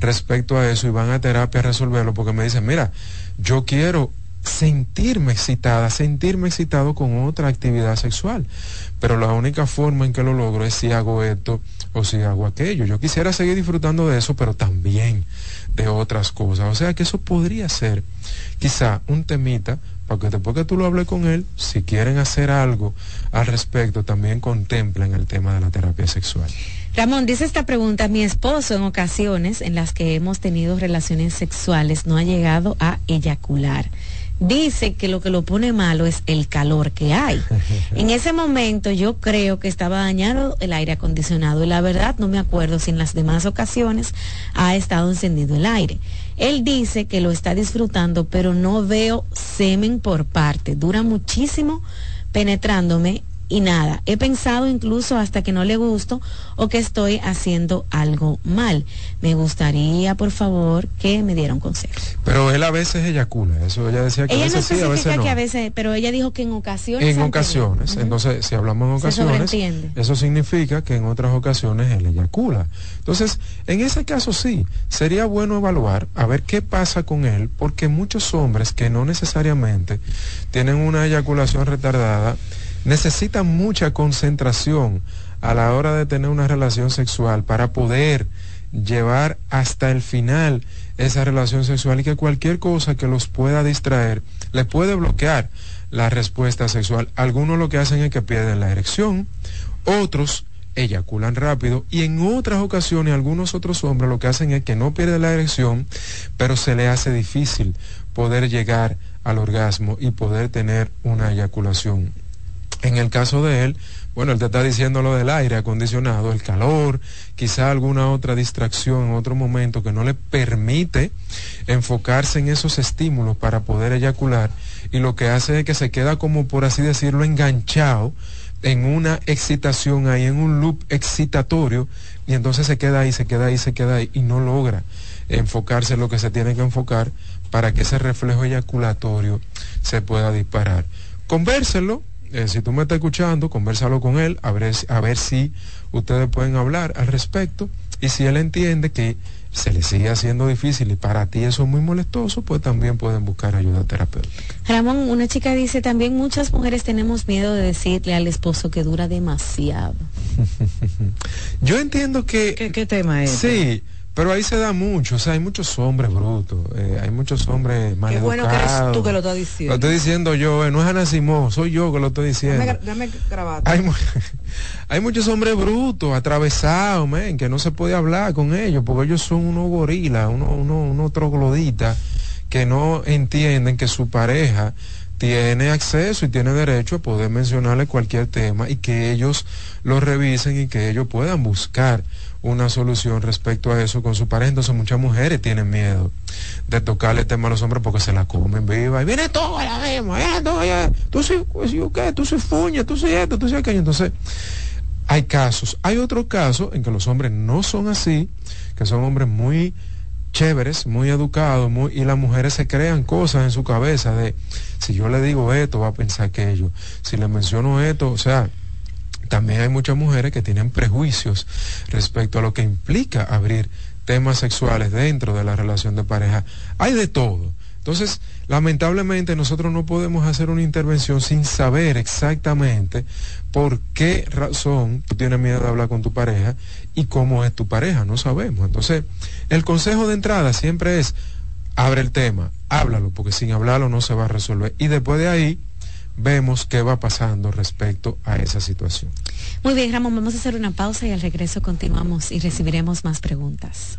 S8: respecto a eso y van a terapia a resolverlo porque me dicen, mira, yo quiero sentirme excitada, sentirme excitado con otra actividad sexual. Pero la única forma en que lo logro es si hago esto o si hago aquello. Yo quisiera seguir disfrutando de eso, pero también de otras cosas. O sea que eso podría ser quizá un temita para que después que tú lo hables con él, si quieren hacer algo al respecto, también contemplen el tema de la terapia sexual.
S9: Ramón, dice esta pregunta, mi esposo en ocasiones en las que hemos tenido relaciones sexuales no ha llegado a eyacular dice que lo que lo pone malo es el calor que hay. En ese momento yo creo que estaba dañado el aire acondicionado y la verdad no me acuerdo si en las demás ocasiones ha estado encendido el aire. Él dice que lo está disfrutando, pero no veo semen por parte. Dura muchísimo penetrándome y nada, he pensado incluso hasta que no le gusto o que estoy haciendo algo mal. Me gustaría, por favor, que me diera un consejo.
S8: Pero él a veces eyacula, eso ella decía que a veces sí, a veces no.
S9: que a veces, pero ella dijo que en ocasiones.
S8: En ocasiones, entonces si hablamos en ocasiones, eso significa que en otras ocasiones él eyacula. Entonces, en ese caso sí, sería bueno evaluar a ver qué pasa con él, porque muchos hombres que no necesariamente tienen una eyaculación retardada, necesitan mucha concentración a la hora de tener una relación sexual para poder llevar hasta el final esa relación sexual y que cualquier cosa que los pueda distraer le puede bloquear la respuesta sexual. Algunos lo que hacen es que pierden la erección, otros eyaculan rápido y en otras ocasiones algunos otros hombres lo que hacen es que no pierden la erección, pero se le hace difícil poder llegar al orgasmo y poder tener una eyaculación en el caso de él, bueno, él te está diciendo lo del aire acondicionado, el calor, quizá alguna otra distracción en otro momento que no le permite enfocarse en esos estímulos para poder eyacular y lo que hace es que se queda como por así decirlo enganchado en una excitación ahí, en un loop excitatorio y entonces se queda ahí, se queda ahí, se queda ahí y no logra enfocarse en lo que se tiene que enfocar para que ese reflejo eyaculatorio se pueda disparar. Convérselo, eh, si tú me estás escuchando, conversalo con él, a ver, a ver si ustedes pueden hablar al respecto y si él entiende que se le sigue haciendo difícil y para ti eso es muy molestoso, pues también pueden buscar ayuda terapéutica.
S9: Ramón, una chica dice también muchas mujeres tenemos miedo de decirle al esposo que dura demasiado.
S8: Yo entiendo que...
S7: ¿Qué, tema es?
S8: Sí. Pero ahí se da mucho, o sea, hay muchos hombres brutos, eh, hay muchos hombres mal Qué bueno que eres
S7: tú que lo estás diciendo.
S8: Lo estoy diciendo yo, eh, no es Ana Simón, soy yo que lo estoy diciendo.
S7: Dame,
S8: hay, hay, muchos hombres brutos, atravesados, men, que no se puede hablar con ellos, porque ellos son unos gorilas, unos uno, uno trogloditas, que no entienden que su pareja tiene acceso y tiene derecho a poder mencionarle cualquier tema y que ellos lo revisen y que ellos puedan buscar una solución respecto a eso con su pareja. Entonces muchas mujeres tienen miedo de tocarle el tema a los hombres porque se la comen viva. Y viene todo la misma. Eh, tú soy, pues, ¿qué? Tú soy fuña, tú soy esto, tú soy aquello. Entonces, hay casos. Hay otros casos en que los hombres no son así, que son hombres muy chéveres, muy educados, muy, y las mujeres se crean cosas en su cabeza de, si yo le digo esto, va a pensar aquello. Si le menciono esto, o sea, también hay muchas mujeres que tienen prejuicios respecto a lo que implica abrir temas sexuales dentro de la relación de pareja. Hay de todo. Entonces, lamentablemente nosotros no podemos hacer una intervención sin saber exactamente por qué razón tú tienes miedo de hablar con tu pareja y cómo es tu pareja, no sabemos. Entonces, el consejo de entrada siempre es, abre el tema, háblalo, porque sin hablarlo no se va a resolver. Y después de ahí, vemos qué va pasando respecto a esa situación.
S9: Muy bien, Ramón, vamos a hacer una pausa y al regreso continuamos y recibiremos más preguntas.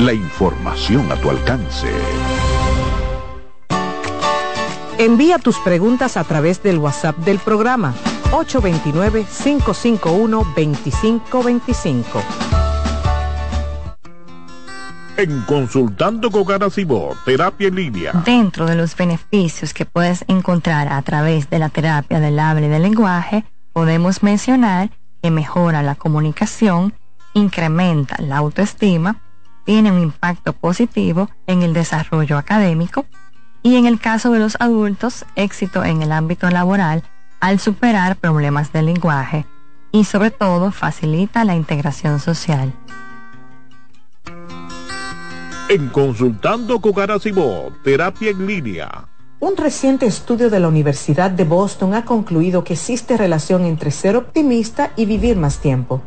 S4: La información a tu alcance.
S10: Envía tus preguntas a través del WhatsApp del programa 829-551-2525.
S16: En Consultando con Garacimo, Terapia en Línea.
S17: Dentro de los beneficios que puedes encontrar a través de la terapia del habla y del lenguaje, podemos mencionar que mejora la comunicación, incrementa la autoestima, tiene un impacto positivo en el desarrollo académico y en el caso de los adultos, éxito en el ámbito laboral al superar problemas de lenguaje y sobre todo facilita la integración social.
S16: En Consultando con Terapia en Línea.
S10: Un reciente estudio de la Universidad de Boston ha concluido que existe relación entre ser optimista y vivir más tiempo.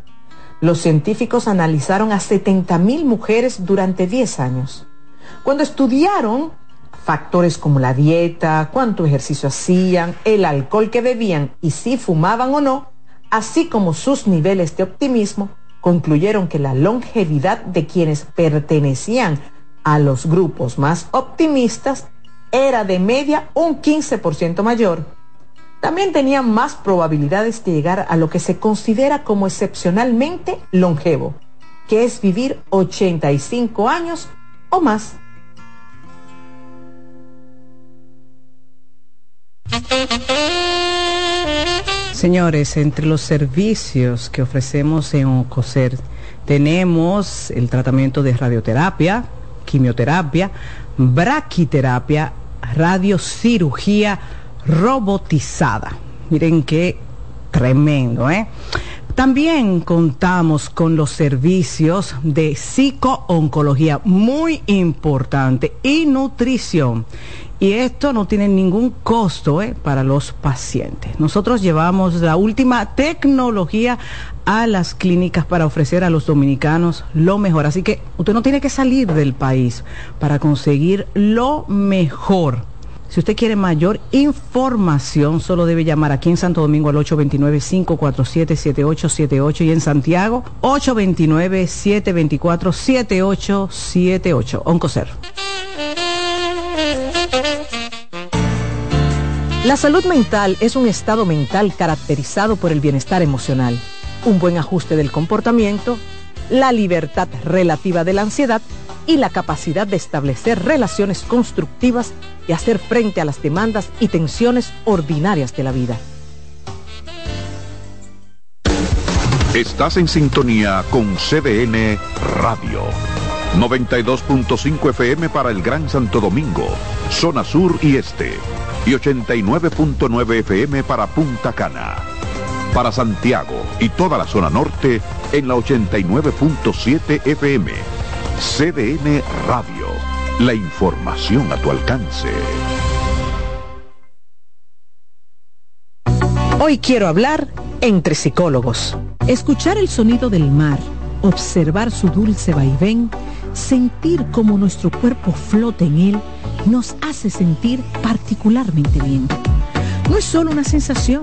S10: Los científicos analizaron a 70.000 mujeres durante 10 años. Cuando estudiaron factores como la dieta, cuánto ejercicio hacían, el alcohol que bebían y si fumaban o no, así como sus niveles de optimismo, concluyeron que la longevidad de quienes pertenecían a los grupos más optimistas era de media un 15% mayor. También tenían más probabilidades de llegar a lo que se considera como excepcionalmente longevo, que es vivir 85 años o más. Señores, entre los servicios que ofrecemos en OCOSER tenemos el tratamiento de radioterapia, quimioterapia, braquiterapia, radiocirugía robotizada. Miren qué tremendo, ¿eh? También contamos con los servicios de psicooncología, muy importante, y nutrición. Y esto no tiene ningún costo ¿eh? para los pacientes. Nosotros llevamos la última tecnología a las clínicas para ofrecer a los dominicanos lo mejor. Así que usted no tiene que salir del país para conseguir lo mejor. Si usted quiere mayor información, solo debe llamar aquí en Santo Domingo al 829-547-7878 y en Santiago 829-724-7878. Oncocer. La salud mental es un estado mental caracterizado por el bienestar emocional, un buen ajuste del comportamiento, la libertad relativa de la ansiedad y la capacidad de establecer relaciones constructivas y hacer frente a las demandas y tensiones ordinarias de la vida.
S4: Estás en sintonía con CDN Radio. 92.5 FM para el Gran Santo Domingo, zona sur y este. Y 89.9 FM para Punta Cana. Para Santiago y toda la zona norte en la 89.7 FM. CDN Radio. La información a tu alcance.
S10: Hoy quiero hablar entre psicólogos. Escuchar el sonido del mar, observar su dulce vaivén, sentir cómo nuestro cuerpo flota en él, nos hace sentir particularmente bien. No es solo una sensación.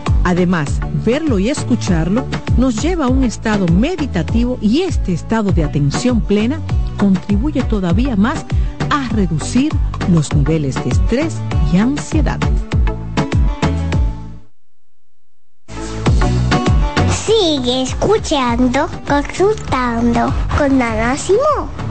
S10: Además, verlo y escucharlo nos lleva a un estado meditativo y este estado de atención plena contribuye todavía más a reducir los niveles de estrés y ansiedad.
S18: Sigue escuchando, consultando con Ana Simón.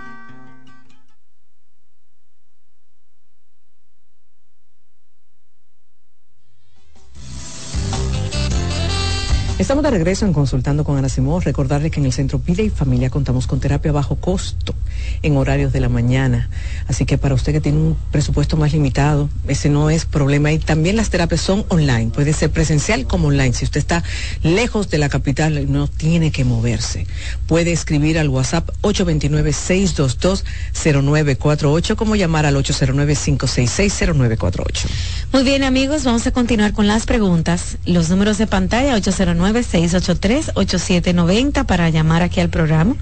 S7: Estamos de regreso en Consultando con Ana Simón. Recordarle que en el Centro Vida y Familia contamos con terapia bajo costo en horarios de la mañana. Así que para usted que tiene un presupuesto más limitado, ese no es problema. Y también las terapias son online. Puede ser presencial como online. Si usted está lejos de la capital, no tiene que moverse. Puede escribir al WhatsApp 829-622-0948 como llamar al 809-566-0948.
S9: Muy bien amigos, vamos a continuar con las preguntas. Los números de pantalla 809 683-8790 para llamar aquí al programa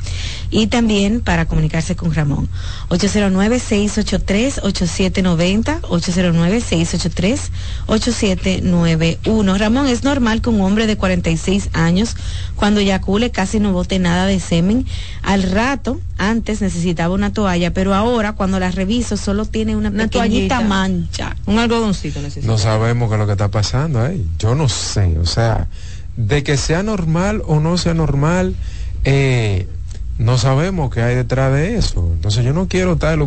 S9: y también para comunicarse con Ramón. 809-683-8790, 809-683-8791. Ramón, es normal que un hombre de 46 años, cuando eyacule, casi no bote nada de semen. Al rato, antes necesitaba una toalla, pero ahora cuando la reviso solo tiene una, una pequeñita mancha.
S7: Un algodoncito necesita.
S8: No sabemos qué es lo que está pasando ahí. Yo no sé, o sea de que sea normal o no sea normal, eh, no sabemos qué hay detrás de eso. Entonces yo no quiero estar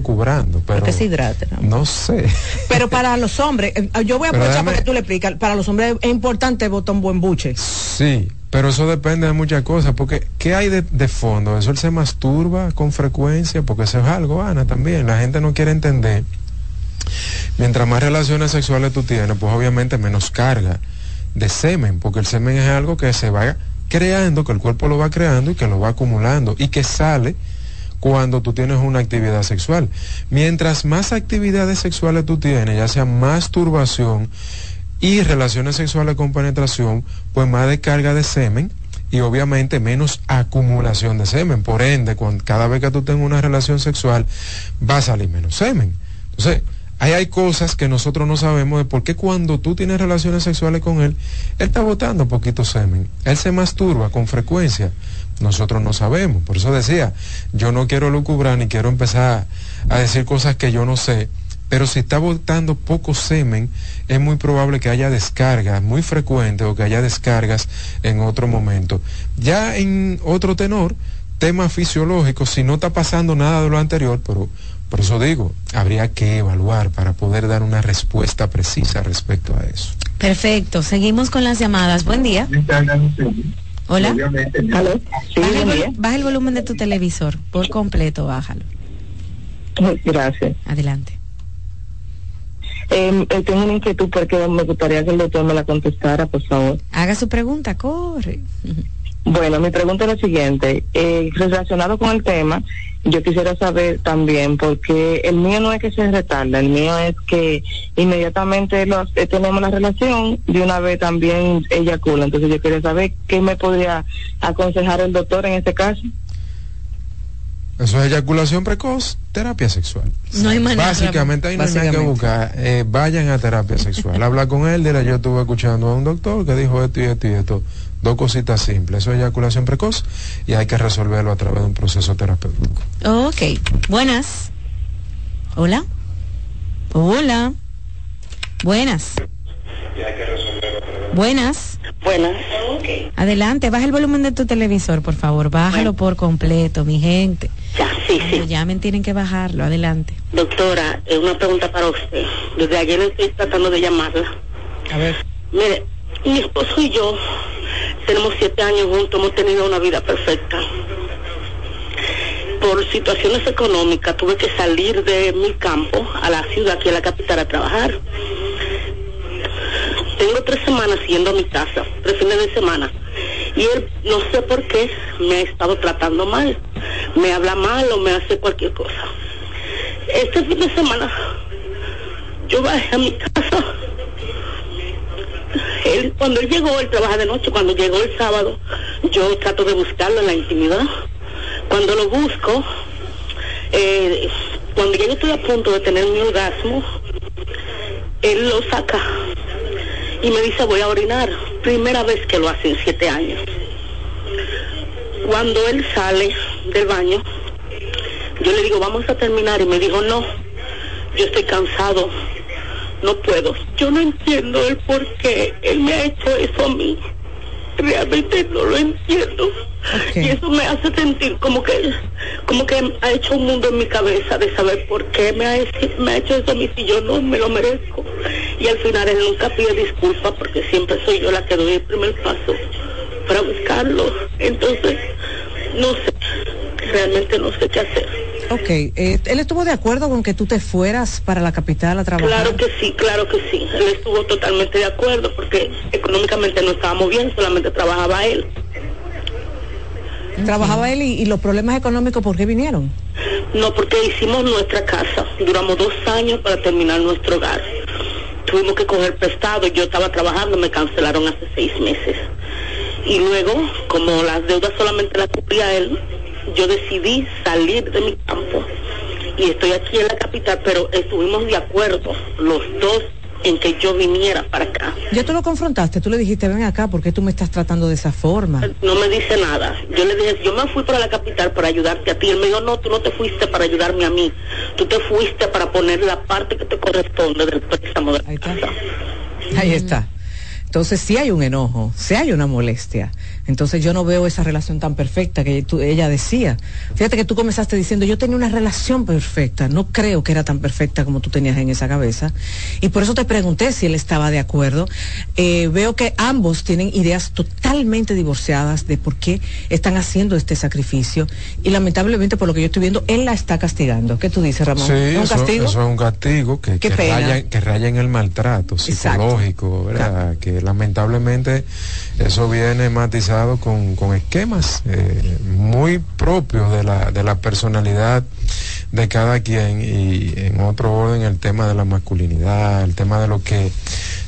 S8: pero...
S7: Se hidrate.
S8: ¿no? sé.
S7: Pero para los hombres, eh, yo voy a aprovechar para que tú le explicas, para los hombres es importante botar un buen buche.
S8: Sí, pero eso depende de muchas cosas, porque ¿qué hay de, de, fondo? Eso él se masturba con frecuencia, porque eso es algo, Ana, también. La gente no quiere entender. Mientras más relaciones sexuales tú tienes, pues obviamente menos carga de semen, porque el semen es algo que se va creando, que el cuerpo lo va creando y que lo va acumulando y que sale cuando tú tienes una actividad sexual. Mientras más actividades sexuales tú tienes, ya sea masturbación y relaciones sexuales con penetración, pues más descarga de semen y obviamente menos acumulación de semen. Por ende, cuando, cada vez que tú tengas una relación sexual, va a salir menos semen. Entonces, Ahí hay cosas que nosotros no sabemos de por qué cuando tú tienes relaciones sexuales con él, él está botando poquito semen. Él se masturba con frecuencia. Nosotros no sabemos. Por eso decía, yo no quiero lucubrar ni quiero empezar a decir cosas que yo no sé. Pero si está botando poco semen, es muy probable que haya descargas muy frecuentes o que haya descargas en otro momento. Ya en otro tenor, tema fisiológico, si no está pasando nada de lo anterior, pero por eso digo, habría que evaluar para poder dar una respuesta precisa respecto a eso.
S9: Perfecto, seguimos con las llamadas. Buen día. Hola. baja, el, volumen de tu televisor por completo, bájalo.
S19: Gracias.
S9: Adelante.
S19: Em, eh, tengo una inquietud porque me gustaría que el doctor me la contestara, por favor.
S9: Haga su pregunta, corre.
S19: Bueno, mi pregunta es la siguiente. Eh, relacionado con el tema, yo quisiera saber también, porque el mío no es que se retarda, el mío es que inmediatamente los, eh, tenemos la relación, de una vez también eyacula. Entonces yo quería saber qué me podría aconsejar el doctor en este caso.
S8: Eso es eyaculación precoz, terapia sexual.
S9: No hay manera.
S8: Básicamente ahí no hay nada que buscar. Eh, vayan a terapia sexual. Habla con él, dile, yo estuve escuchando a un doctor que dijo esto y esto y esto Dos cositas simples, eso es eyaculación precoz y hay que resolverlo a través de un proceso terapéutico.
S9: Ok, buenas. Hola. Hola. Buenas. Buenas.
S19: Buenas.
S9: Adelante, baja el volumen de tu televisor, por favor. Bájalo por completo, mi gente.
S19: Ya, sí, sí.
S9: llamen, tienen que bajarlo. Adelante.
S19: Doctora, eh, una pregunta para usted. Desde ayer estoy tratando de llamarla.
S7: A ver.
S19: Mire, mi esposo y yo tenemos siete años juntos, hemos tenido una vida perfecta. Por situaciones económicas tuve que salir de mi campo a la ciudad, aquí a la capital, a trabajar. Tengo tres semanas yendo a mi casa, tres fines de semana. Y él, no sé por qué, me ha estado tratando mal. Me habla mal o me hace cualquier cosa. Este fin de semana, yo bajé a mi casa él, cuando él llegó, él trabaja de noche, cuando llegó el sábado, yo trato de buscarlo en la intimidad. Cuando lo busco, eh, cuando yo estoy a punto de tener mi orgasmo, él lo saca y me dice voy a orinar. Primera vez que lo hace en siete años. Cuando él sale del baño, yo le digo vamos a terminar y me dijo no, yo estoy cansado, no puedo. Yo no entiendo el por qué él me ha hecho eso a mí. realmente no lo entiendo. Y eso me hace sentir como que como que ha hecho un mundo en mi cabeza de saber por qué me ha, me ha hecho eso a mí si yo no me lo merezco. Y al final él nunca pide disculpas porque siempre soy yo la que doy el primer paso para buscarlo. Entonces, no sé, realmente no sé qué hacer.
S7: Ok, eh, ¿él estuvo de acuerdo con que tú te fueras para la capital a trabajar?
S19: Claro que sí, claro que sí. Él estuvo totalmente de acuerdo porque económicamente no estábamos bien, solamente trabajaba él.
S7: ¿Trabajaba él y, los problemas económicos por qué vinieron?
S19: No, porque hicimos nuestra casa. Duramos dos años para terminar nuestro hogar. Tuvimos que coger prestado. Yo estaba trabajando, me cancelaron hace seis meses. Y luego, como las deudas solamente las cubría él, yo decidí salir de mi campo y estoy aquí en la capital, pero estuvimos de acuerdo los dos en que yo viniera para acá.
S7: ¿Ya tú lo confrontaste? ¿Tú le dijiste, ven acá, ¿por qué tú me estás tratando de esa forma?
S19: No me dice nada. Yo le dije, yo me fui para la capital para ayudarte a ti. Él me dijo, no, tú no te fuiste para ayudarme a mí. Tú te fuiste para poner la parte que te corresponde del préstamo de la
S7: Ahí está. Ahí está. Entonces sí hay un enojo, sí hay una molestia. Entonces yo no veo esa relación tan perfecta que ella decía. Fíjate que tú comenzaste diciendo, yo tenía una relación perfecta, no creo que era tan perfecta como tú tenías en esa cabeza. Y por eso te pregunté si él estaba de acuerdo. Eh, veo que ambos tienen ideas totalmente divorciadas de por qué están haciendo este sacrificio. Y lamentablemente por lo que yo estoy viendo, él la está castigando. ¿Qué tú dices, Ramón?
S8: Sí, ¿Un eso, castigo? eso, es un castigo que, que raya, que, raya, en el maltrato psicológico, ¿verdad? Que lamentablemente eso viene matizado con, con esquemas eh, muy propios de la, de la personalidad de cada quien y en otro orden el tema de la masculinidad, el tema de lo que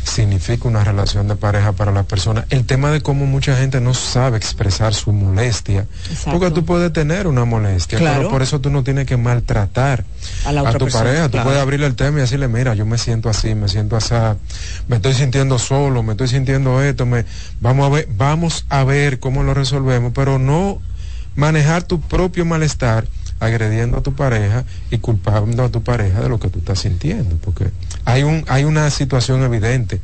S8: significa una relación de pareja para la persona, el tema de cómo mucha gente no sabe expresar su molestia, porque tú puedes tener una molestia, pero por eso tú no tienes que maltratar a, tu pareja, tú puedes abrirle el tema y decirle, mira, yo me siento así, me siento así, me estoy sintiendo solo, me estoy sintiendo esto, me, vamos a ver, vamos a ver cómo lo resolvemos, pero no manejar tu propio malestar agrediendo a tu pareja y culpando a tu pareja de lo que tú estás sintiendo, porque hay, un, hay una situación evidente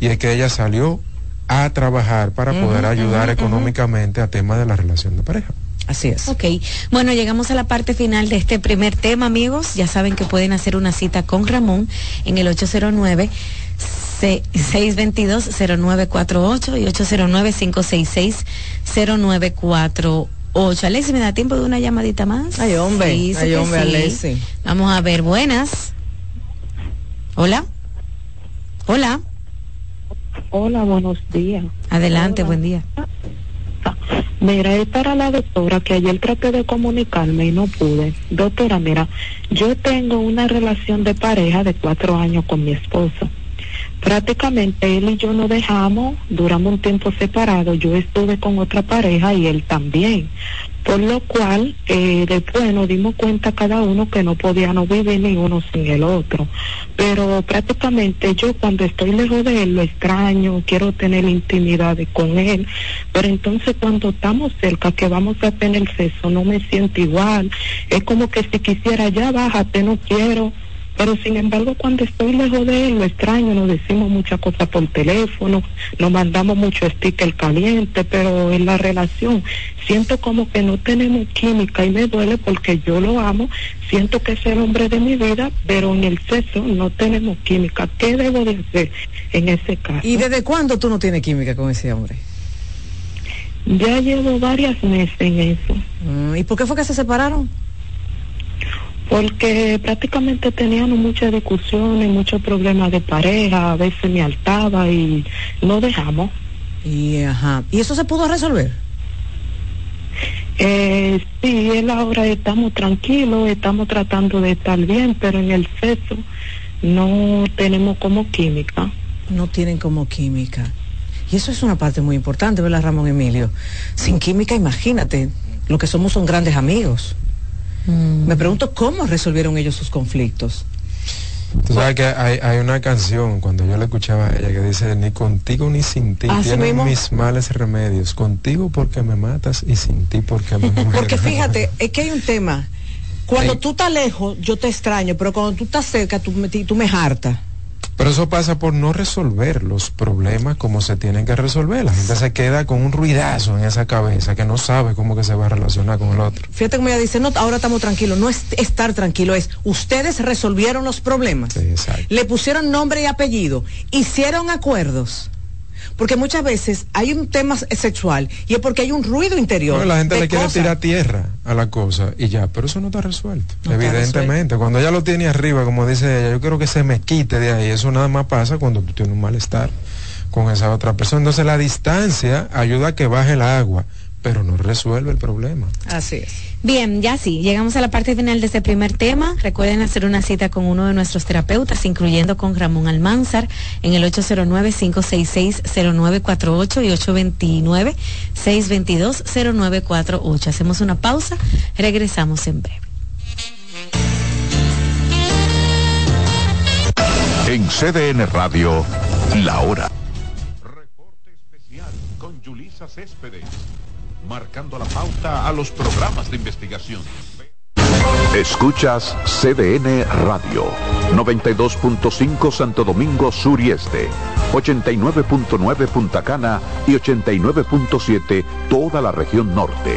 S8: y es que ella salió a trabajar para poder ayudar económicamente a tema de la relación de pareja.
S9: Así es. Ok, bueno, llegamos a la parte final de este primer tema, amigos. Ya saben que pueden hacer una cita con Ramón en el 809. 622-0948 y 809-566-0948. Ocho. Alexi, ¿me da tiempo de una llamadita más?
S7: Ay, hombre. ay, hombre, Alexi.
S9: Vamos a ver, buenas. Hola. Hola.
S20: Hola, buenos días.
S9: Adelante, buen día.
S20: Mira, es para la doctora que ayer traté de comunicarme y no pude. Doctora, mira, yo tengo una relación de pareja de cuatro años con mi esposo prácticamente él y yo nos dejamos, duramos un tiempo separado, yo estuve con otra pareja y él también, por lo cual eh, después nos dimos cuenta cada uno que no podíamos vivir ni uno sin el otro, pero prácticamente yo cuando estoy lejos de él lo extraño, quiero tener intimidad con él, pero entonces cuando estamos cerca que vamos a tener sexo no me siento igual, es como que si quisiera ya bájate, no quiero pero sin embargo, cuando estoy lejos de él, lo extraño, nos decimos muchas cosas por teléfono, nos mandamos mucho sticker caliente, pero en la relación siento como que no tenemos química y me duele porque yo lo amo, siento que es el hombre de mi vida, pero en el sexo no tenemos química. ¿Qué debo de hacer en ese caso?
S7: ¿Y desde cuándo tú no tienes química con ese hombre?
S20: Ya llevo varias meses en eso.
S7: Mm, ¿Y por qué fue que se separaron?
S20: Porque prácticamente teníamos muchas discusiones, muchos problemas de pareja, a veces me altaba y no dejamos.
S7: Y, ajá. ¿Y eso se pudo resolver?
S20: Eh, sí, él ahora estamos tranquilos, estamos tratando de estar bien, pero en el sexo no tenemos como química.
S7: No tienen como química. Y eso es una parte muy importante, ¿verdad, Ramón Emilio? Sin química, imagínate, lo que somos son grandes amigos. Me pregunto cómo resolvieron ellos sus conflictos.
S8: Tú sabes que hay, una canción, cuando yo la escuchaba a ella, que dice, ni contigo ni sin ti, tienen mis males remedios, contigo porque me matas y sin ti porque me mueres.
S7: Porque fíjate, es que hay un tema, cuando tú estás lejos, yo te extraño, pero cuando tú estás cerca, tú me, tú me hartas.
S8: Pero eso pasa por no resolver los problemas como se tienen que resolver. La gente se queda con un ruidazo en esa cabeza que no sabe cómo que se va a relacionar con el otro.
S7: Fíjate como ella dice, no, ahora estamos tranquilos. No es estar tranquilo, es ustedes resolvieron los problemas. Le pusieron nombre y apellido, hicieron acuerdos. Porque muchas veces hay un tema sexual y es porque hay un ruido interior.
S8: No, la gente le quiere tirar tierra a la cosa y ya, pero eso no está resuelto. evidentemente, cuando ella lo tiene arriba, como dice ella, yo quiero que se me quite de ahí. Eso nada más pasa cuando tú tienes un malestar con esa otra persona. Entonces la distancia ayuda a que baje el agua pero no resuelve el problema.
S7: Así es.
S9: Bien, ya sí, llegamos a la parte final de este primer tema. Recuerden hacer una cita con uno de nuestros terapeutas, incluyendo con Ramón Almanzar, en el 809-566-0948 y 829-622-0948. Hacemos una pausa, regresamos en breve.
S4: En CDN Radio, la hora.
S16: Reporte especial con Julisa Céspedes marcando la pauta a los programas de investigación.
S4: Escuchas CDN Radio, 92.5 Santo Domingo Sur y Este, 89.9 Punta Cana y 89.7 toda la región norte.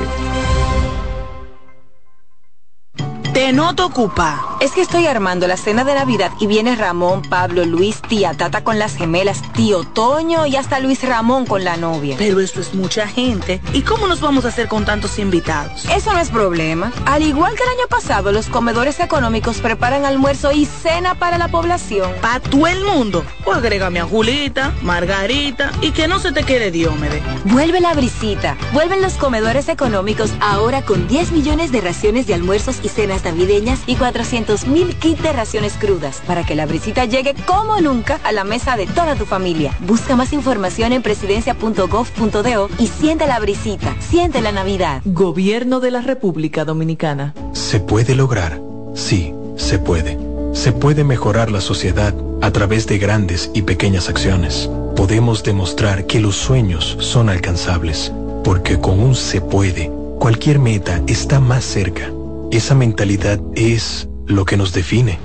S21: Te noto ocupa. Es que estoy armando la cena de Navidad y viene Ramón, Pablo, Luis, tía Tata con las gemelas, tío Toño y hasta Luis Ramón con la novia.
S22: Pero esto es mucha gente. ¿Y cómo nos vamos a hacer con tantos invitados?
S21: Eso no es problema. Al igual que el año pasado, los comedores económicos preparan almuerzo y cena para la población.
S22: ¿Para todo el mundo? O agrégame a Julita, Margarita y que no se te quede Diómede.
S21: Vuelve la brisita. Vuelven los comedores económicos ahora con 10 millones de raciones de almuerzos y cenas navideñas y 400 mil kits de raciones crudas para que la brisita llegue como nunca a la mesa de toda tu familia. Busca más información en presidencia.gov.do y siente la brisita, siente la Navidad.
S7: Gobierno de la República Dominicana.
S23: Se puede lograr, sí, se puede. Se puede mejorar la sociedad a través de grandes y pequeñas acciones. Podemos demostrar que los sueños son alcanzables, porque con un se puede, cualquier meta está más cerca. Esa mentalidad es lo que nos define.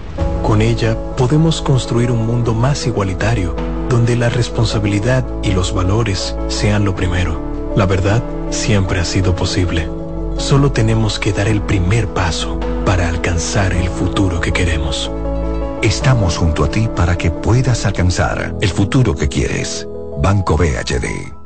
S23: Con ella podemos construir un mundo más igualitario, donde la responsabilidad y los valores sean lo primero. La verdad siempre ha sido posible. Solo tenemos que dar el primer paso para alcanzar el futuro que queremos.
S24: Estamos junto a ti para que puedas alcanzar el futuro que quieres. Banco BHD.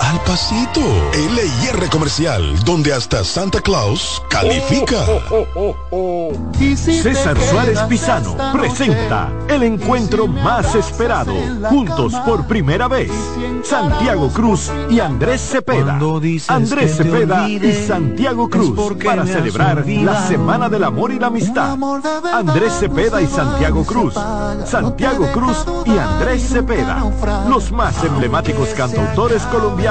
S25: al pasito. LIR Comercial, donde hasta Santa Claus califica.
S26: César Suárez Pisano presenta el encuentro más esperado, juntos por primera vez, Santiago Cruz y Andrés Cepeda. Andrés Cepeda y Santiago Cruz para celebrar la Semana del Amor y la Amistad. Andrés Cepeda y Santiago Cruz. Santiago Cruz y Andrés Cepeda, los más emblemáticos cantautores colombianos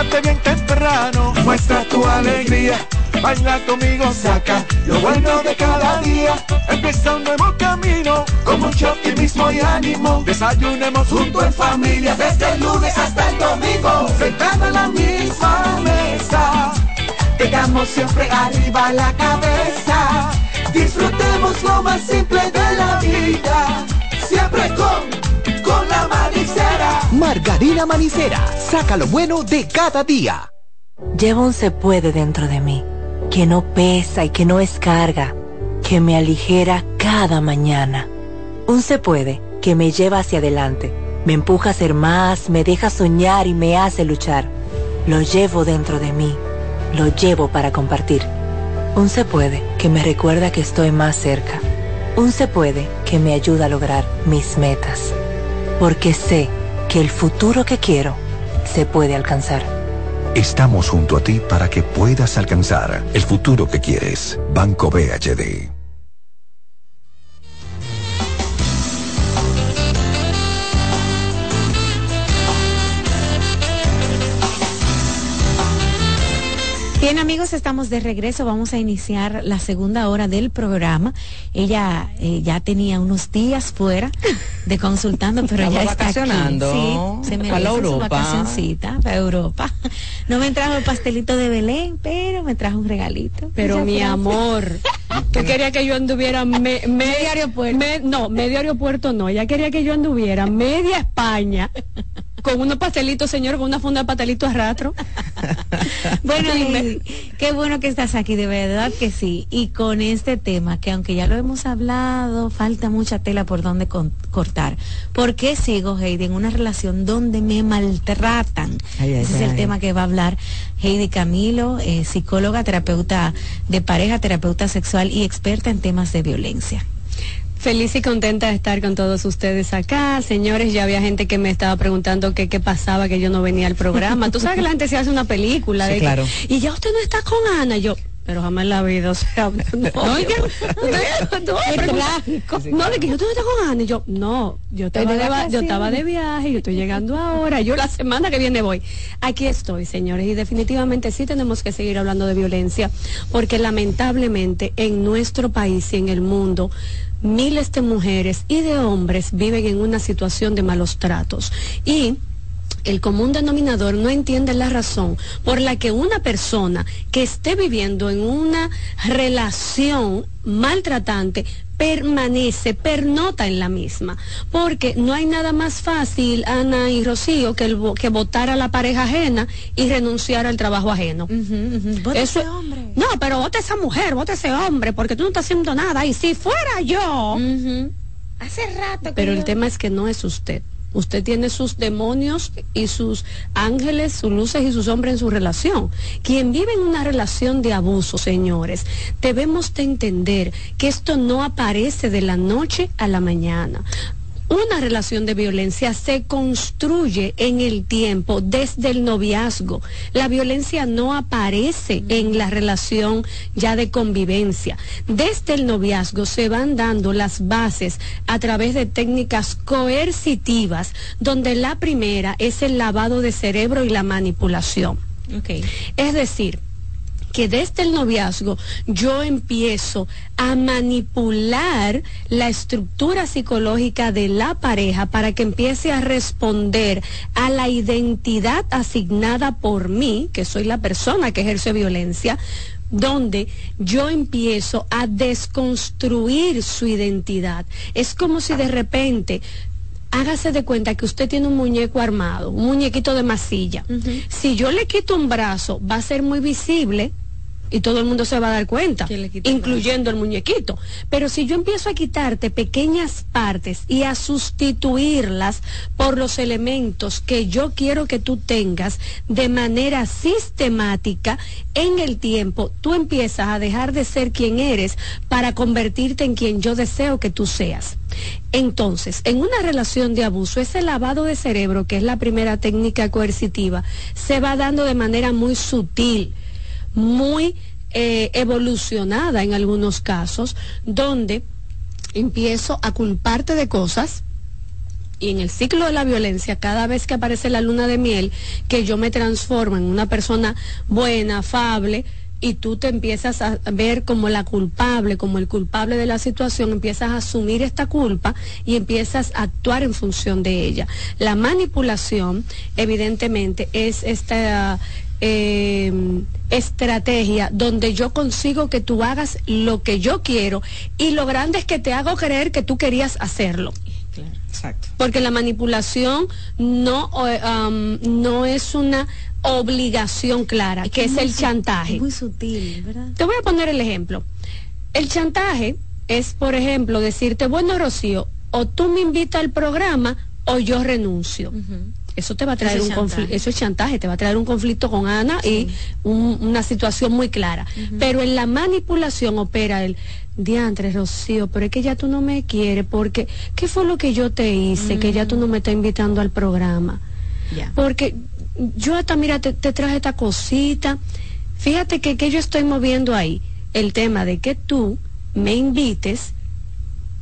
S27: Despiértate bien temprano, muestra tu alegría. Baila conmigo, saca lo bueno de cada día. Empieza un nuevo camino, con mucho optimismo y ánimo. Desayunemos junto en familia, desde el lunes hasta el domingo. Sentado en la misma mesa, tengamos siempre arriba la cabeza. Disfrutemos lo más simple de la vida, siempre con, con la manicera.
S28: Margarina Manicera, saca lo bueno de cada día.
S29: Llevo un se puede dentro de mí, que no pesa y que no es carga, que me aligera cada mañana. Un se puede que me lleva hacia adelante, me empuja a ser más, me deja soñar y me hace luchar. Lo llevo dentro de mí, lo llevo para compartir. Un se puede que me recuerda que estoy más cerca. Un se puede que me ayuda a lograr mis metas. Porque sé que el futuro que quiero se puede alcanzar.
S24: Estamos junto a ti para que puedas alcanzar el futuro que quieres. Banco BHD.
S9: Bien amigos, estamos de regreso. Vamos a iniciar la segunda hora del programa. Ella eh, ya tenía unos días fuera de consultando, pero ya está aquí.
S7: vacacionando.
S9: Sí, se merece su
S7: Europa.
S9: vacacioncita para Europa. No me trajo el pastelito de Belén, pero me trajo un regalito.
S13: Pero mi amor, tú querías que yo anduviera me- me-
S9: Medio aeropuerto.
S13: me- no, medio aeropuerto no. Ella quería que yo anduviera media España con unos pastelitos, señor, con una funda de pastelitos a rastro.
S9: Bueno,
S13: Dime.
S9: Qué bueno que estás aquí, de verdad que sí. Y con este tema, que aunque ya lo hemos hablado, falta mucha tela por donde con- cortar. ¿Por qué sigo, Heidi, en una relación donde me maltratan?
S7: Ay, ay,
S9: Ese es el
S7: ay.
S9: tema que va a hablar Heidi Camilo, eh, psicóloga, terapeuta de pareja, terapeuta sexual y experta en temas de violencia.
S13: Feliz y contenta de estar con todos ustedes acá. Señores, ya había gente que me estaba preguntando que qué pasaba, que yo no venía al programa. Tú sabes que la gente se hace una película.
S7: Sí,
S13: de que,
S7: claro.
S13: y ya usted no está con Ana. Yo, pero jamás la vida, o sea, no, no, pero-
S9: trágico.
S13: no, de que yo no estás con Ana. Y yo, no, yo estaba,
S9: de
S13: yo estaba de viaje, yo estoy llegando ahora. Yo la semana que viene voy. Aquí estoy, señores, y definitivamente sí tenemos que seguir hablando de violencia, porque lamentablemente en nuestro país y en el mundo, miles de mujeres y de hombres viven en una situación de malos tratos. Y el común denominador no entiende la razón por la que una persona que esté viviendo en una relación maltratante permanece, pernota en la misma, porque no hay nada más fácil, Ana y Rocío, que, el, que votar a la pareja ajena y renunciar al trabajo ajeno. Eso-
S9: ese hombre.
S13: No, pero vote esa mujer, vote ese hombre, porque tú no estás haciendo nada. Y si fuera yo,
S9: Hace rato que
S13: pero el tema es que no es usted. Usted tiene sus demonios y sus ángeles, sus luces y sus hombres en su relación. Quien vive en una relación de abuso, señores, debemos de entender que esto no aparece de la noche a la mañana. Una relación de violencia se construye en el tiempo, desde el noviazgo. La violencia no aparece en la relación ya de convivencia. Desde el noviazgo se van dando las bases a través de técnicas coercitivas, donde la primera es el lavado de cerebro y la manipulación.
S9: Ok.
S13: Es decir, que desde el noviazgo yo empiezo a manipular la estructura psicológica de la pareja para que empiece a responder a la identidad asignada por mí, que soy la persona que ejerce violencia, donde yo empiezo a desconstruir su identidad. Es como si de repente hágase de cuenta que usted tiene un muñeco armado, un muñequito de masilla. Si yo le quito un brazo, va a ser muy visible y todo el mundo se va a dar cuenta, incluyendo el muñequito. Pero si yo empiezo a quitarte pequeñas partes y a sustituirlas por los elementos que yo quiero que tú tengas de manera sistemática, en el tiempo tú empiezas a dejar de ser quien eres para convertirte en quien yo deseo que tú seas. Entonces, en una relación de abuso, ese lavado de cerebro, que es la primera técnica coercitiva, se va dando de manera muy sutil, muy eh, evolucionada en algunos casos, donde empiezo a culparte de cosas y en el ciclo de la violencia, cada vez que aparece la luna de miel, que yo me transformo en una persona buena, afable, y tú te empiezas a ver como la culpable, como el culpable de la situación, empiezas a asumir esta culpa y empiezas a actuar en función de ella. La manipulación, evidentemente, es esta eh, estrategia donde yo consigo que tú hagas lo que yo quiero y lo grande es que te hago creer que tú querías hacerlo.
S7: Exacto.
S13: Porque la manipulación no, um, no es una obligación clara, que es, el chantaje.
S9: muy sutil, ¿verdad?
S13: Te voy a poner el ejemplo. El chantaje es, por ejemplo, decirte, bueno, Rocío, o tú me invitas al programa o yo renuncio. Eso te va a traer un conflicto, eso es chantaje, te va a traer un conflicto con Ana y una situación muy clara. Pero en la manipulación opera el diantre, Rocío, pero es que ya tú no me quieres porque, ¿qué fue lo que yo te hice? Que ya tú no me estás invitando al programa. Porque yo hasta, mira, te, traje esta cosita. Fíjate que, que yo estoy moviendo ahí el tema de que tú me invites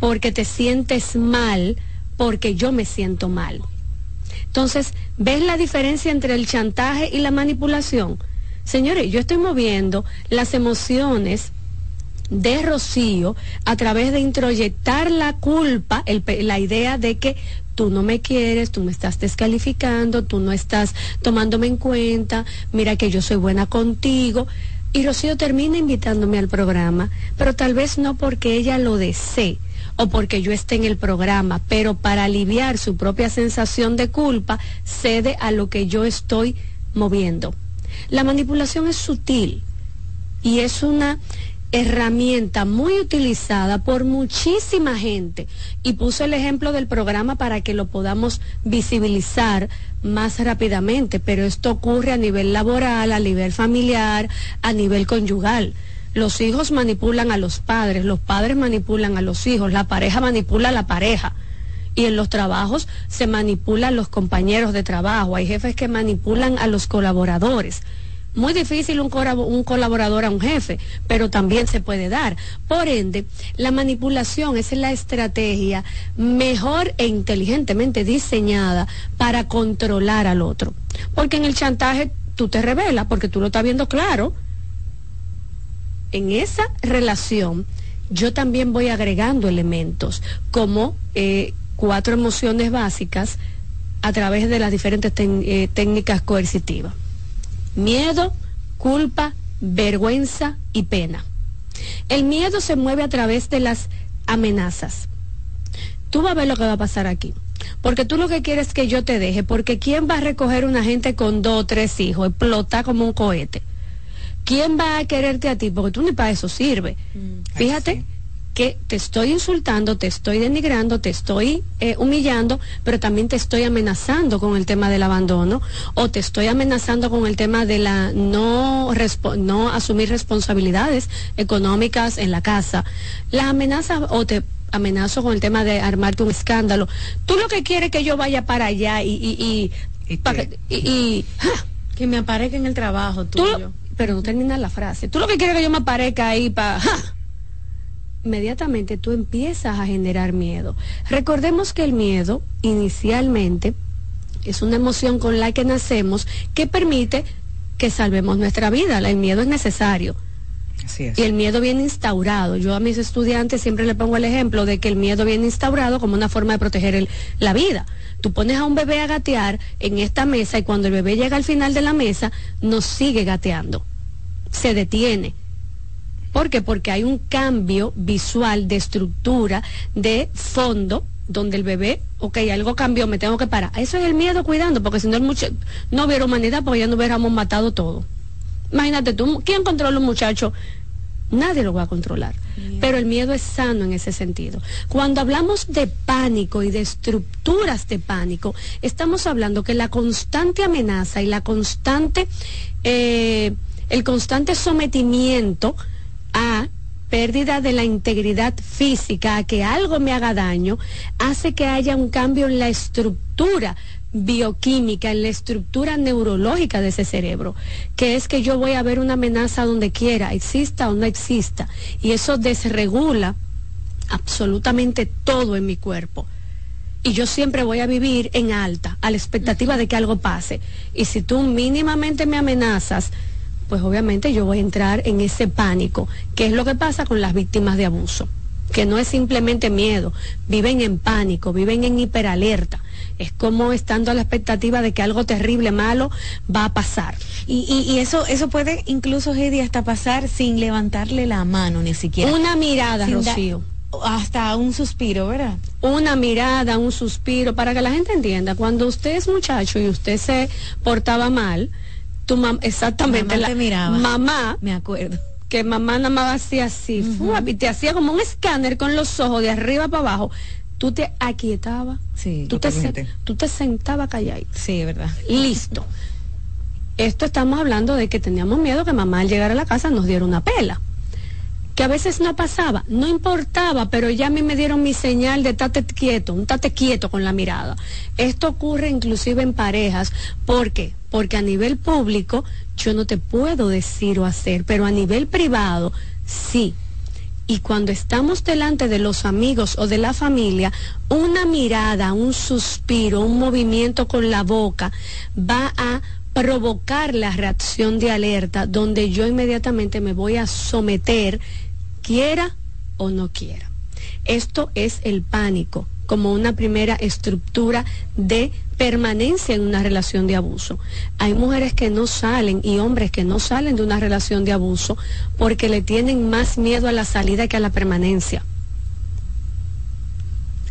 S13: porque te sientes mal, porque yo me siento mal. Entonces, ¿ves la diferencia entre el chantaje y la manipulación? Señores, yo estoy moviendo las emociones de Rocío a través de introyectar la culpa, la idea de que tú no me quieres, tú me estás descalificando, tú no estás tomándome en cuenta, mira que yo soy buena contigo. Y Rocío termina invitándome al programa, pero tal vez no porque ella lo desee o porque yo esté en el programa, pero para aliviar su propia sensación de culpa, cede a lo que yo estoy moviendo. La manipulación es sutil y es una herramienta muy utilizada por muchísima gente y puse el ejemplo del programa para que lo podamos visibilizar más rápidamente, pero esto ocurre a nivel laboral, a nivel familiar, a nivel conyugal. Los hijos manipulan a los padres, los padres manipulan a los hijos, la pareja manipula a la pareja. Y en los trabajos se manipulan los compañeros de trabajo, hay jefes que manipulan a los colaboradores muy difícil un, colaborador a un jefe, pero también se puede dar. Por ende, la manipulación es la estrategia mejor e inteligentemente diseñada para controlar al otro. Porque en el chantaje tú te revelas, porque tú lo estás viendo claro. En esa relación, yo también voy agregando elementos como eh, cuatro emociones básicas a través de las diferentes eh, técnicas coercitivas miedo, culpa, vergüenza y pena. El miedo se mueve a través de las amenazas. Tú vas a ver lo que va a pasar aquí. Porque tú lo que quieres es que yo te deje, porque ¿quién va a recoger una gente con dos o tres hijos? Explota como un cohete. ¿Quién va a quererte a ti? Porque tú ni para eso sirve. Mm, Fíjate que te estoy insultando, te estoy denigrando, te estoy eh, humillando, pero también te estoy amenazando con el tema del abandono o te estoy amenazando con el tema de la no, no asumir responsabilidades económicas en la casa. Las amenazas o te amenazo con el tema de armarte un escándalo. Tú lo que quieres que yo vaya para allá y... y, y,
S9: que, me aparezca en el trabajo tuyo.
S13: Pero no termina la frase. Tú lo que quieres que yo me aparezca ahí para inmediatamente tú empiezas a generar miedo. Recordemos que el miedo inicialmente es una emoción con la que nacemos que permite que salvemos nuestra vida. El miedo es necesario. Y el miedo viene instaurado. Yo a mis estudiantes siempre le pongo el ejemplo de que el miedo viene instaurado como una forma de proteger la vida. Tú pones a un bebé a gatear en esta mesa y cuando el bebé llega al final de la mesa, no sigue gateando. Se detiene ¿Por qué? Porque hay un cambio visual de estructura, de fondo, donde el bebé, ok, algo cambió, me tengo que parar. Eso es el miedo cuidando, porque si no, no hubiera humanidad, porque ya no hubiéramos matado todo. Imagínate tú, ¿quién controla un muchacho? Nadie lo va a controlar. Pero el miedo es sano en ese sentido. Cuando hablamos de pánico y de estructuras de pánico, estamos hablando que la constante amenaza y la constante, eh, el constante sometimiento a pérdida de la integridad física, a que algo me haga daño, hace que haya un cambio en la estructura bioquímica, en la estructura neurológica de ese cerebro, que es que yo voy a ver una amenaza donde quiera, exista o no exista, y eso desregula absolutamente todo en mi cuerpo. Y yo siempre voy a vivir en alta, a la expectativa de que algo pase. Y si tú mínimamente me amenazas, pues obviamente yo voy a entrar en ese pánico, que es lo que pasa con las víctimas de abuso, que no es simplemente miedo, viven en pánico, viven en hiperalerta. Es como estando a la expectativa de que algo terrible, malo, va a pasar.
S9: Y, y, y eso, eso puede incluso, Heidi, hasta pasar sin levantarle la mano ni siquiera.
S13: Una mirada,
S9: Sin
S13: Rocío.
S9: hasta un suspiro, ¿verdad?
S13: Una mirada, un suspiro, para que la gente entienda, cuando usted es muchacho y usted se portaba mal, tu mam exactamente,
S9: Mamá
S13: la
S9: miraba.
S13: mamá,
S9: Me acuerdo.
S13: que mamá nada más hacía así, y te hacía como un escáner con los ojos de arriba para abajo, tú te aquietabas,
S9: Sí,
S13: tú, te,
S9: totalmente.
S13: sen- tú te sentabas calladito.
S9: Sí, verdad.
S13: Listo. Esto estamos hablando de que teníamos miedo que mamá al llegar a la casa nos diera una pela. Que a veces no pasaba, no importaba, pero ya a mí me dieron mi señal de tate quieto, un tate quieto con la mirada. Esto ocurre inclusive en parejas. ¿Por qué? Porque a nivel público yo no te puedo decir o hacer, pero a nivel privado sí. Y cuando estamos delante de los amigos o de la familia, una mirada, un suspiro, un movimiento con la boca va a provocar la reacción de alerta donde yo inmediatamente me voy a someter, quiera o no quiera. Esto es el pánico como una primera estructura de permanencia en una relación de abuso. Hay mujeres que no salen y hombres que no salen de una relación de abuso porque le tienen más miedo a la salida que a la permanencia.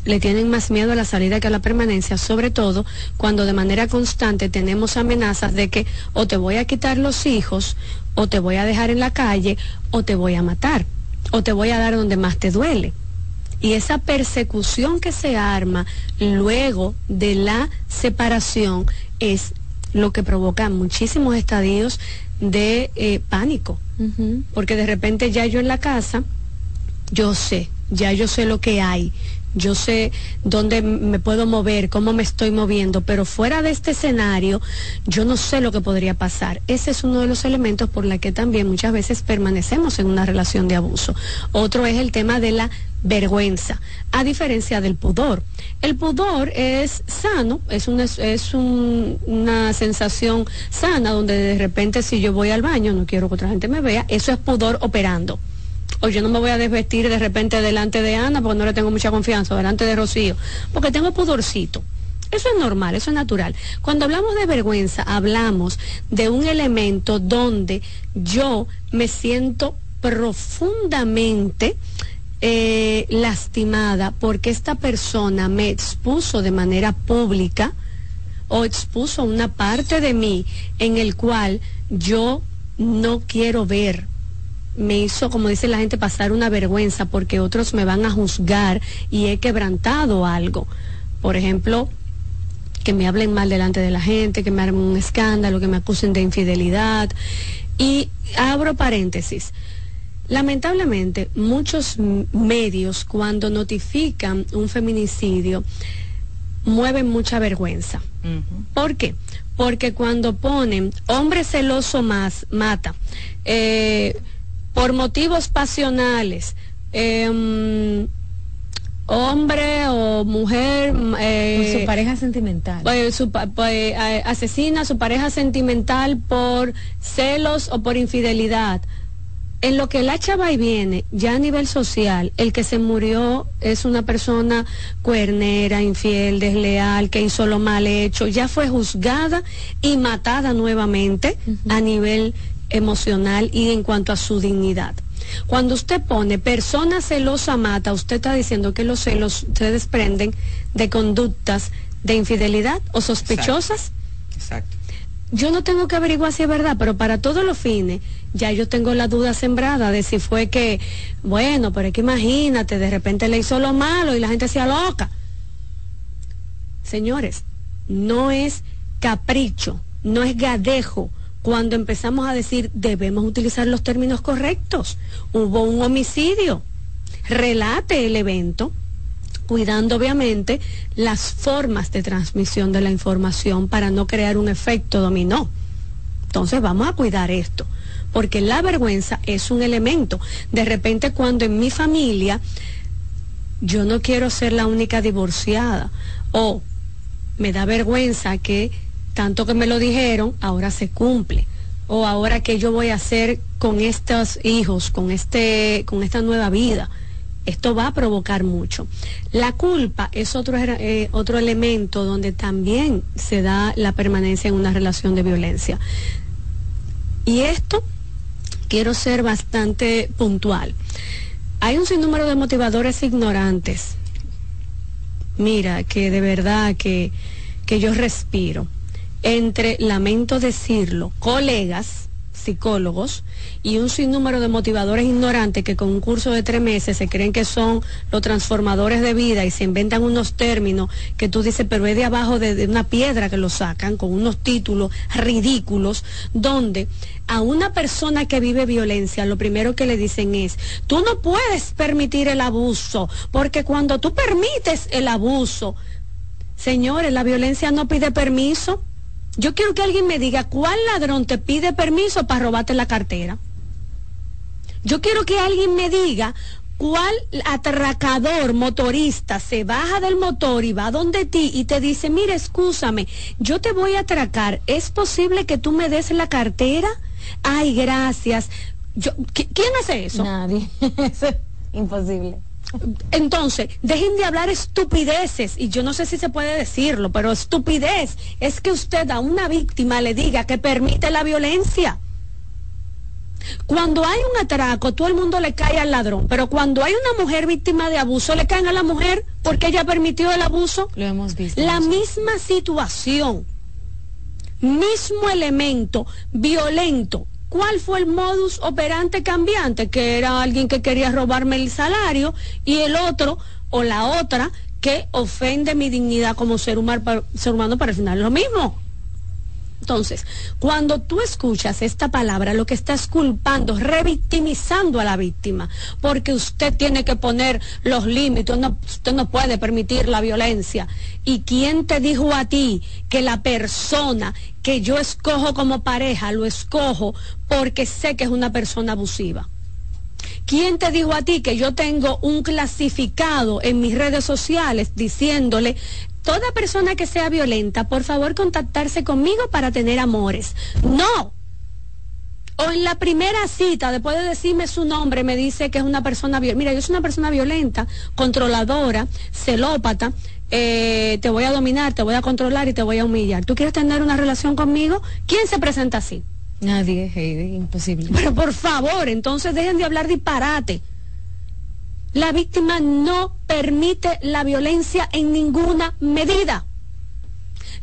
S13: Le tienen más miedo a la salida que a la permanencia, sobre todo cuando de manera constante tenemos amenazas de que o te voy a quitar los hijos, o te voy a dejar en la calle, o te voy a matar, o te voy a dar donde más te duele. Y esa persecución que se arma luego de la separación es lo que provoca muchísimos estadios de eh, pánico. Porque de repente ya yo en la casa, yo sé, ya yo sé lo que hay, yo sé dónde me puedo mover, cómo me estoy moviendo, pero fuera de este escenario, yo no sé lo que podría pasar. Ese es uno de los elementos por la que también muchas veces permanecemos en una relación de abuso. Otro es el tema de la vergüenza, a diferencia del pudor. El pudor es sano, es una, es un- una sensación sana donde de repente si yo voy al baño, no quiero que otra gente me vea, eso es pudor operando. O yo no me voy a desvestir de repente delante de Ana porque no le tengo mucha confianza, delante de Rocío, porque tengo pudorcito. Eso es normal, eso es natural. Cuando hablamos de vergüenza, hablamos de un elemento donde yo me siento profundamente eh, lastimada porque esta persona me expuso de manera pública o expuso una parte de mí en el cual yo no quiero ver. Me hizo, como dice la gente, pasar una vergüenza porque otros me van a juzgar y he quebrantado algo. Por ejemplo, que me hablen mal delante de la gente, que me armen un escándalo, que me acusen de infidelidad. Y abro paréntesis. Lamentablemente, muchos medios cuando notifican un feminicidio mueven mucha vergüenza. ¿Por qué? Porque cuando ponen hombre celoso más mata, eh, por motivos pasionales, em, hombre o mujer eh,
S9: Por su pareja sentimental.
S13: su pa- pues, eh, asesina a su pareja sentimental por celos o por infidelidad. En lo que la chava y viene, ya a nivel social, el que se murió es una persona cuernera, infiel, desleal, que hizo lo mal hecho, ya fue juzgada y matada nuevamente a nivel emocional y en cuanto a su dignidad. Cuando usted pone persona celosa mata, usted está diciendo que los celos se desprenden de conductas de infidelidad o sospechosas.
S30: Exacto.
S13: Yo no tengo que averiguar si es verdad, pero para todos los fines, ya yo tengo la duda sembrada de si fue que, bueno, pero es que imagínate, de repente le hizo lo malo y la gente se loca. Señores, no es capricho, no es gadejo cuando empezamos a decir debemos utilizar los términos correctos. Hubo un homicidio. Relate el evento cuidando obviamente las formas de transmisión de la información para no crear un efecto dominó. Entonces vamos a cuidar esto, porque la vergüenza es un elemento. De repente cuando en mi familia yo no quiero ser la única divorciada o me da vergüenza que tanto que me lo dijeron, ahora se cumple. O ahora que yo voy a hacer con estos hijos, con este, con esta nueva vida. Esto va a provocar mucho. La culpa es otro, eh, otro elemento donde también se da la permanencia en una relación de violencia. Y esto quiero ser bastante puntual. Hay un sinnúmero de motivadores ignorantes. Mira, que de verdad que, que yo respiro entre, lamento decirlo, colegas psicólogos y un sinnúmero de motivadores ignorantes que con un curso de tres meses se creen que son los transformadores de vida y se inventan unos términos que tú dices, pero es de abajo de, de una piedra que lo sacan con unos títulos ridículos, donde a una persona que vive violencia, lo primero que le dicen es, tú no puedes permitir el abuso, porque cuando tú permites el abuso, señores, la violencia no pide permiso. Yo quiero que alguien me diga cuál ladrón te pide permiso para robarte la cartera. Yo quiero que alguien me diga cuál atracador motorista se baja del motor y va donde ti y te dice, mire, escúchame, yo te voy a atracar. ¿Es posible que tú me des la cartera? Ay, gracias. Yo, ¿Quién hace eso?
S9: Nadie. imposible.
S13: Entonces, dejen de hablar estupideces, y yo no sé si se puede decirlo, pero estupidez es que usted a una víctima le diga que permite la violencia. Cuando hay un atraco, todo el mundo le cae al ladrón, pero cuando hay una mujer víctima de abuso, le caen a la mujer porque ella permitió el abuso.
S9: Lo hemos visto.
S13: La misma situación, mismo elemento violento ¿Cuál fue el modus operante cambiante? Que era alguien que quería robarme el salario y el otro o la otra que ofende mi dignidad como ser humano, para el final lo mismo. Entonces, cuando tú escuchas esta palabra, lo que estás culpando, revictimizando a la víctima, porque usted tiene que poner los límites, usted no puede permitir la violencia. ¿Y quién te dijo a ti que la persona que yo escojo como pareja lo escojo porque sé que es una persona abusiva? ¿Quién te dijo a ti que yo tengo un clasificado en mis redes sociales diciéndole toda persona que sea violenta, por favor contactarse conmigo para tener amores. No. O en la primera cita, después de decirme su nombre, me dice que es una persona violenta. Mira, yo soy una persona violenta, controladora, celópata. Eh, te voy a dominar, te voy a controlar y te voy a humillar. ¿Tú quieres tener una relación conmigo? ¿Quién se presenta así?
S9: Nadie, Heidi, imposible.
S13: Pero por favor, entonces dejen de hablar disparate. La víctima no permite la violencia en ninguna medida.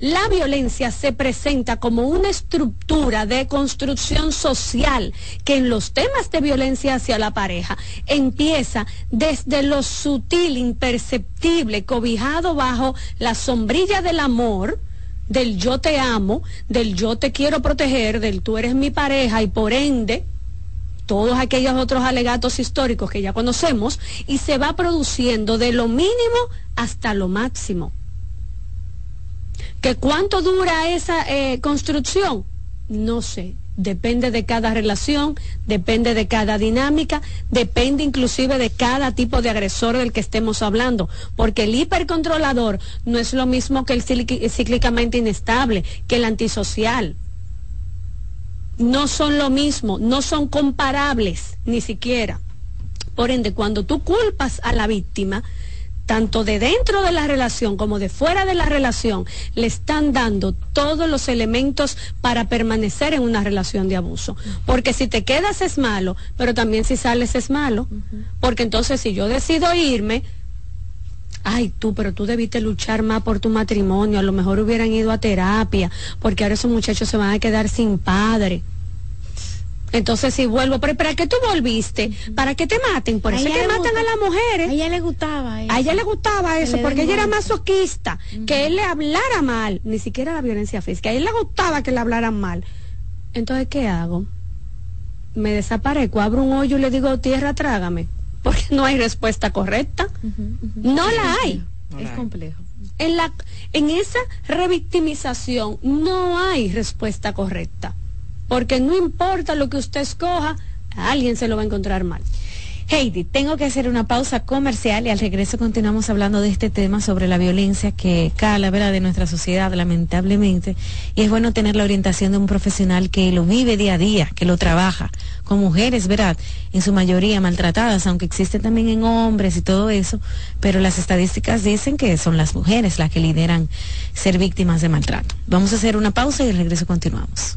S13: La violencia se presenta como una estructura de construcción social que en los temas de violencia hacia la pareja empieza desde lo sutil, imperceptible, cobijado bajo la sombrilla del amor, del yo te amo, del yo te quiero proteger, del tú eres mi pareja y por ende todos aquellos otros alegatos históricos que ya conocemos y se va produciendo de lo mínimo hasta lo máximo. ¿Que cuánto dura esa eh, construcción? No sé. Depende de cada relación, depende de cada dinámica, depende inclusive de cada tipo de agresor del que estemos hablando, porque el hipercontrolador no es lo mismo que el cíclicamente inestable, que el antisocial no son lo mismo, no son comparables ni siquiera. Por ende, cuando tú culpas a la víctima, tanto de dentro de la relación como de fuera de la relación, le están dando todos los elementos para permanecer en una relación de abuso. Porque si te quedas es malo, pero también si sales es malo. Porque entonces si yo decido irme, ay tú, pero tú debiste luchar más por tu matrimonio, a lo mejor hubieran ido a terapia, porque ahora esos muchachos se van a quedar sin padre. Entonces si vuelvo, pero ¿para qué tú volviste? ¿Para que te maten? Por eso es que matan a las mujeres.
S9: A ella le gustaba eso.
S13: A ella le gustaba eso, porque ella era masoquista, que él le hablara mal, ni siquiera la violencia física, a él le gustaba que le hablaran mal. Entonces, ¿qué hago? Me desaparezco, abro un hoyo y le digo, tierra, trágame porque no hay respuesta correcta. No la hay.
S9: es complejo.
S13: En, la, en esa revictimización no hay respuesta correcta, porque no importa lo que usted escoja, a alguien se lo va a encontrar mal.
S9: Heidi, tengo que hacer una pausa comercial y al regreso continuamos hablando de este tema sobre la violencia que cala ¿verdad? de nuestra sociedad, lamentablemente. Y es bueno tener la orientación de un profesional que lo vive día a día, que lo trabaja, con mujeres, ¿verdad? En su mayoría maltratadas, aunque existe también en hombres y todo eso, pero las estadísticas dicen que son las mujeres las que lideran ser víctimas de maltrato. Vamos a hacer una pausa y al regreso continuamos.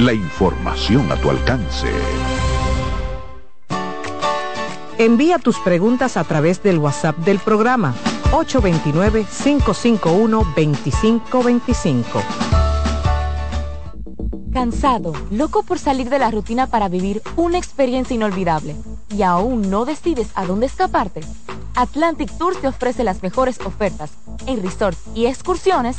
S4: la información a tu alcance.
S10: Envía tus preguntas a través del WhatsApp del programa 829-551-2525.
S31: Cansado, loco por salir de la rutina para vivir una experiencia inolvidable y aún no decides a dónde escaparte. Atlantic Tours te ofrece las mejores ofertas en resorts y excursiones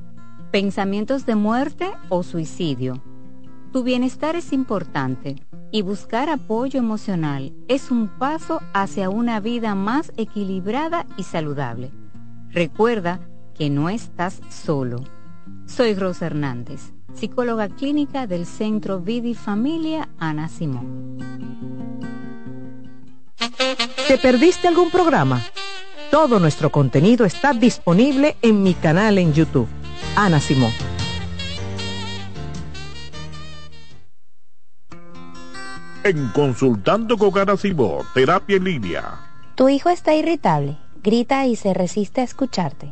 S32: pensamientos de muerte o suicidio. Tu bienestar es importante y buscar apoyo emocional es un paso hacia una vida más equilibrada y saludable. Recuerda que no estás solo. Soy Rosa Hernández, psicóloga clínica del Centro Vidi Familia Ana Simón.
S10: ¿Te perdiste algún programa? Todo nuestro contenido está disponible en mi canal en YouTube Ana Simón.
S33: en Consultando con Ana Simó, Terapia en Línea.
S12: Tu hijo está irritable, grita y se resiste a escucharte.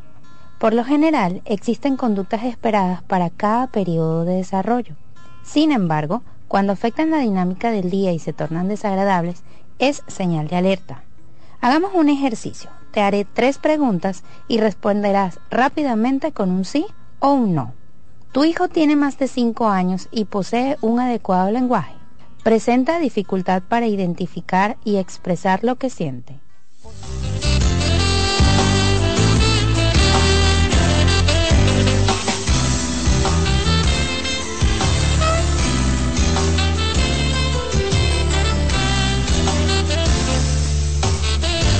S12: Por lo general, existen conductas esperadas para cada periodo de desarrollo. Sin embargo, cuando afectan la dinámica del día y se tornan desagradables, es señal de alerta. Hagamos un ejercicio. Te haré tres preguntas y responderás rápidamente con un sí o un no. Tu hijo tiene más de 5 años y posee un adecuado lenguaje. Presenta dificultad para identificar y expresar lo que siente.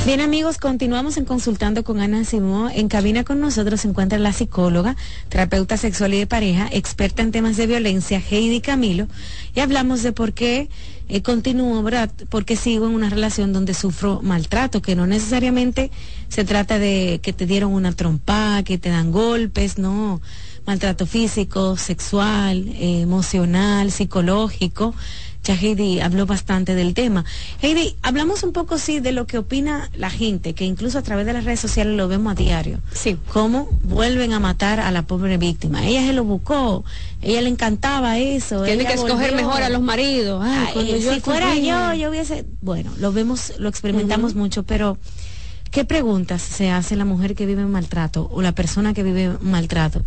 S9: Bien amigos, continuamos en consultando con Ana Simó. En cabina con nosotros se encuentra la psicóloga, terapeuta sexual y de pareja, experta en temas de violencia, Heidi Camilo, y hablamos de por qué eh, continúo, ¿verdad? Porque sigo en una relación donde sufro maltrato, que no necesariamente se trata de que te dieron una trompa, que te dan golpes, no. Maltrato físico, sexual, eh, emocional, psicológico ya Heidi habló bastante del tema. Heidi, hablamos un poco sí de lo que opina la gente, que incluso a través de las redes sociales lo vemos a diario.
S13: Sí.
S9: Cómo vuelven a matar a la pobre víctima. Ella se lo buscó, ella le encantaba eso.
S13: Tiene que escoger mejor a los maridos.
S9: si fuera yo, yo hubiese. Bueno, lo vemos, lo experimentamos mucho, pero. ¿Qué preguntas se hace la mujer que vive en maltrato o la persona que vive en maltrato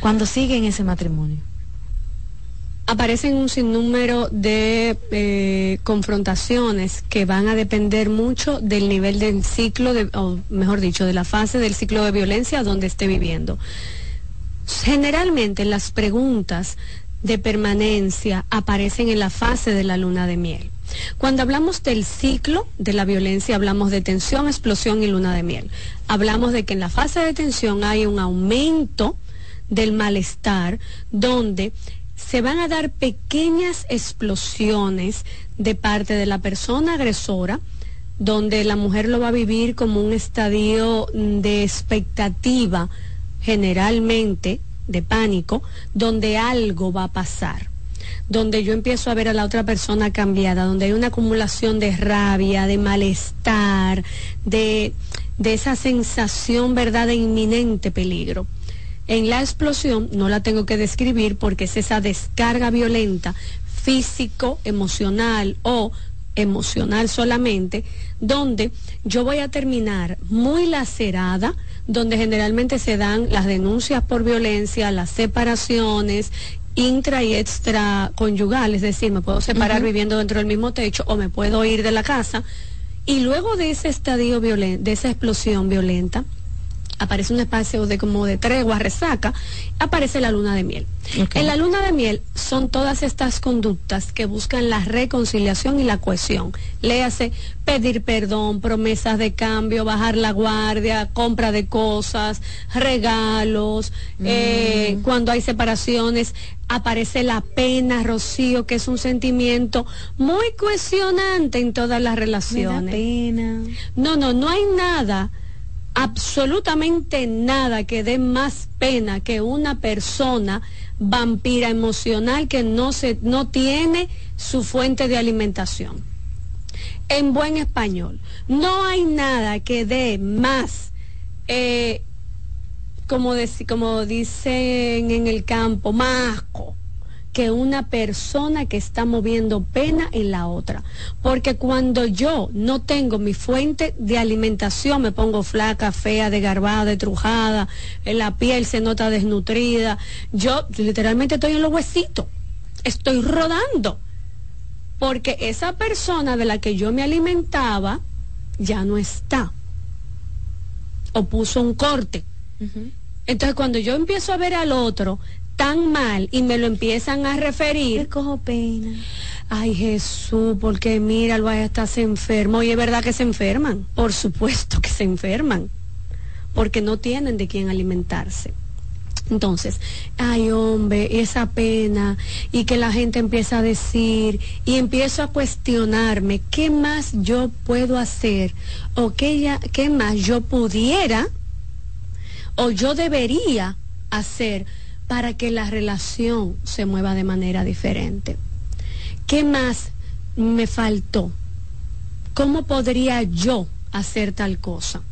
S9: cuando sigue en ese matrimonio?
S13: Aparecen un sinnúmero de eh, confrontaciones que van a depender mucho del nivel del ciclo, o mejor dicho, de la fase del ciclo de violencia donde esté viviendo. Generalmente las preguntas de permanencia aparecen en la fase de la luna de miel. Cuando hablamos del ciclo de la violencia, hablamos de tensión, explosión y luna de miel. Hablamos de que en la fase de tensión hay un aumento del malestar donde se van a dar pequeñas explosiones de parte de la persona agresora, donde la mujer lo va a vivir como un estadio de expectativa, generalmente de pánico, donde algo va a pasar donde yo empiezo a ver a la otra persona cambiada, donde hay una acumulación de rabia, de malestar, de, de esa sensación, ¿verdad?, de inminente peligro. En la explosión no la tengo que describir porque es esa descarga violenta físico, emocional o emocional solamente, donde yo voy a terminar muy lacerada, donde generalmente se dan las denuncias por violencia, las separaciones intra y extra conyugal, es decir, me puedo separar viviendo dentro del mismo techo o me puedo ir de la casa. Y luego de ese estadio violento, de esa explosión violenta, aparece un espacio de como de tregua, resaca, aparece la luna de miel. En la luna de miel son todas estas conductas que buscan la reconciliación y la cohesión. Léase pedir perdón, promesas de cambio, bajar la guardia, compra de cosas, regalos, eh, mm. cuando hay separaciones aparece la pena, Rocío, que es un sentimiento muy cohesionante en todas las relaciones.
S9: pena.
S13: No, no, no hay nada absolutamente nada que dé más pena que una persona vampira emocional que no, se, no tiene su fuente de alimentación. En buen español, no hay nada que dé más, eh, como, como dicen en el campo, más que una persona que está moviendo pena en la otra. Porque cuando yo no tengo mi fuente de alimentación, me pongo flaca, fea, desgarbada, destrujada, en la piel se nota desnutrida, yo literalmente estoy en los huesitos, estoy rodando. Porque esa persona de la que yo me alimentaba ya no está. O puso un corte. Entonces cuando yo empiezo a ver al otro tan mal y me lo empiezan a referir.
S9: Me cojo pena.
S13: Ay Jesús, porque mira, lo estás enfermo. Y es verdad que se enferman. Por supuesto que se enferman. Porque no tienen de quién alimentarse. Entonces, ay hombre, esa pena y que la gente empieza a decir y empiezo a cuestionarme qué más yo puedo hacer o qué, qué más yo pudiera o yo debería hacer para que la relación se mueva de manera diferente. ¿Qué más me faltó. ¿Cómo podría yo hacer tal cosa?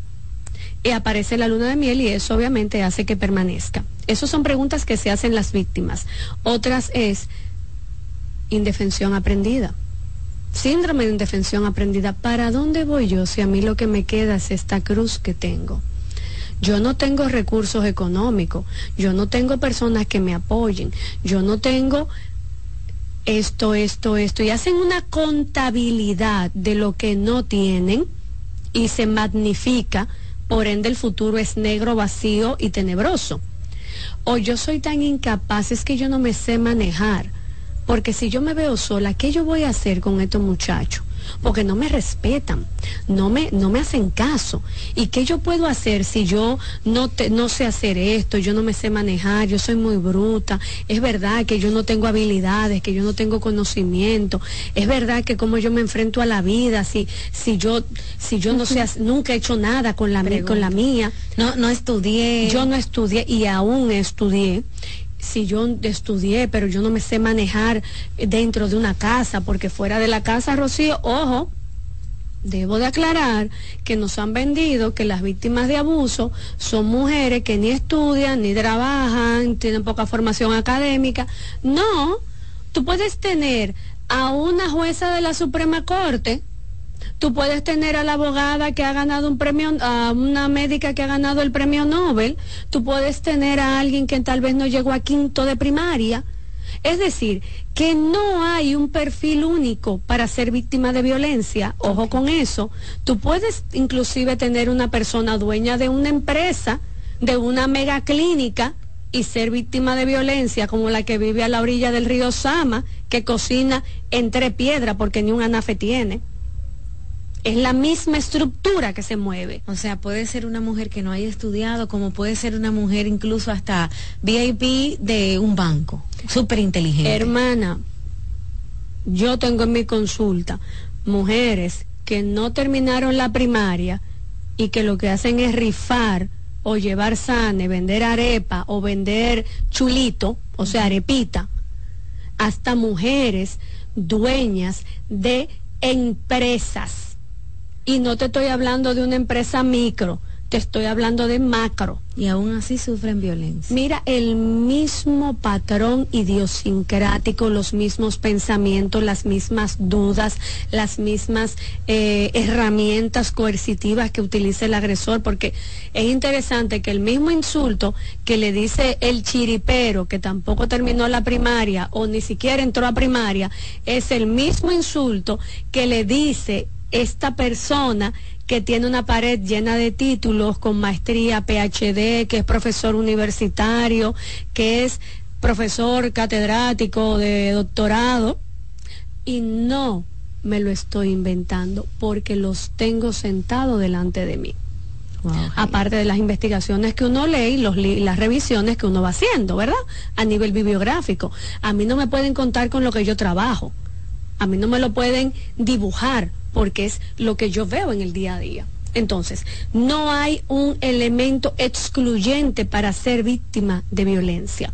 S13: Y aparece la luna de miel y eso obviamente hace que permanezca. Esas son preguntas que se hacen las víctimas. Otras es indefensión aprendida. Síndrome de indefensión aprendida. ¿Para dónde voy yo si a mí lo que me queda es esta cruz que tengo? Yo no tengo recursos económicos, yo no tengo personas que me apoyen, yo no tengo esto, esto, esto, y hacen una contabilidad de lo que no tienen y se magnifica, por ende el futuro es negro, vacío y tenebroso. O yo soy tan incapaz, es que yo no me sé manejar, porque si yo me veo sola, ¿qué yo voy a hacer con estos muchachos? Porque no me respetan, no me, no me hacen caso. ¿Y qué yo puedo hacer si yo no, te, no sé hacer esto, yo no me sé manejar, yo soy muy bruta? Es verdad que yo no tengo habilidades, que yo no tengo conocimiento. Es verdad que como yo me enfrento a la vida, si, si yo, si yo no sé, nunca he hecho nada con la, con la mía.
S9: No, no estudié.
S13: Yo no estudié y aún estudié si yo estudié, pero yo no me sé manejar dentro de una casa, porque fuera de la casa, Rocío, ojo, debo de aclarar que nos han vendido que las víctimas de abuso son mujeres que ni estudian, ni trabajan, tienen poca formación académica. No, tú puedes tener a una jueza de la Suprema Corte, Tú puedes tener a la abogada que ha ganado un premio, a una médica que ha ganado el premio Nobel, tú puedes tener a alguien que tal vez no llegó a quinto de primaria. Es decir, que no hay un perfil único para ser víctima de violencia. Ojo con eso. Tú puedes inclusive tener una persona dueña de una empresa, de una mega clínica, y ser víctima de violencia como la que vive a la orilla del río Sama, que cocina entre piedras porque ni un anafe tiene es la misma estructura que se mueve.
S9: O sea, puede ser una mujer que no haya estudiado, como puede ser una mujer incluso hasta VIP de un banco, súper inteligente.
S13: Hermana, yo tengo en mi consulta mujeres que no terminaron la primaria y que lo que hacen es rifar o llevar sane, vender arepa o vender chulito, o sea, arepita, hasta mujeres dueñas de empresas y no te estoy hablando de una empresa micro, te estoy hablando de macro.
S9: Y aún así sufren violencia.
S13: Mira, el mismo patrón idiosincrático, los mismos pensamientos, las mismas dudas, las mismas eh, herramientas coercitivas que utiliza el agresor, porque es interesante que el mismo insulto que le dice el chiripero, que tampoco terminó la primaria o ni siquiera entró a primaria, es el mismo insulto que le dice esta persona que tiene una pared llena de títulos con maestría, PhD, que es profesor universitario, que es profesor catedrático de doctorado, y no me lo estoy inventando porque los tengo sentado delante de mí. Aparte de las investigaciones que uno lee y las revisiones que uno va haciendo, ¿verdad? A nivel bibliográfico. A mí no me pueden contar con lo que yo trabajo. A mí no me lo pueden dibujar porque es lo que yo veo en el día a día. Entonces, no hay un elemento excluyente para ser víctima de violencia.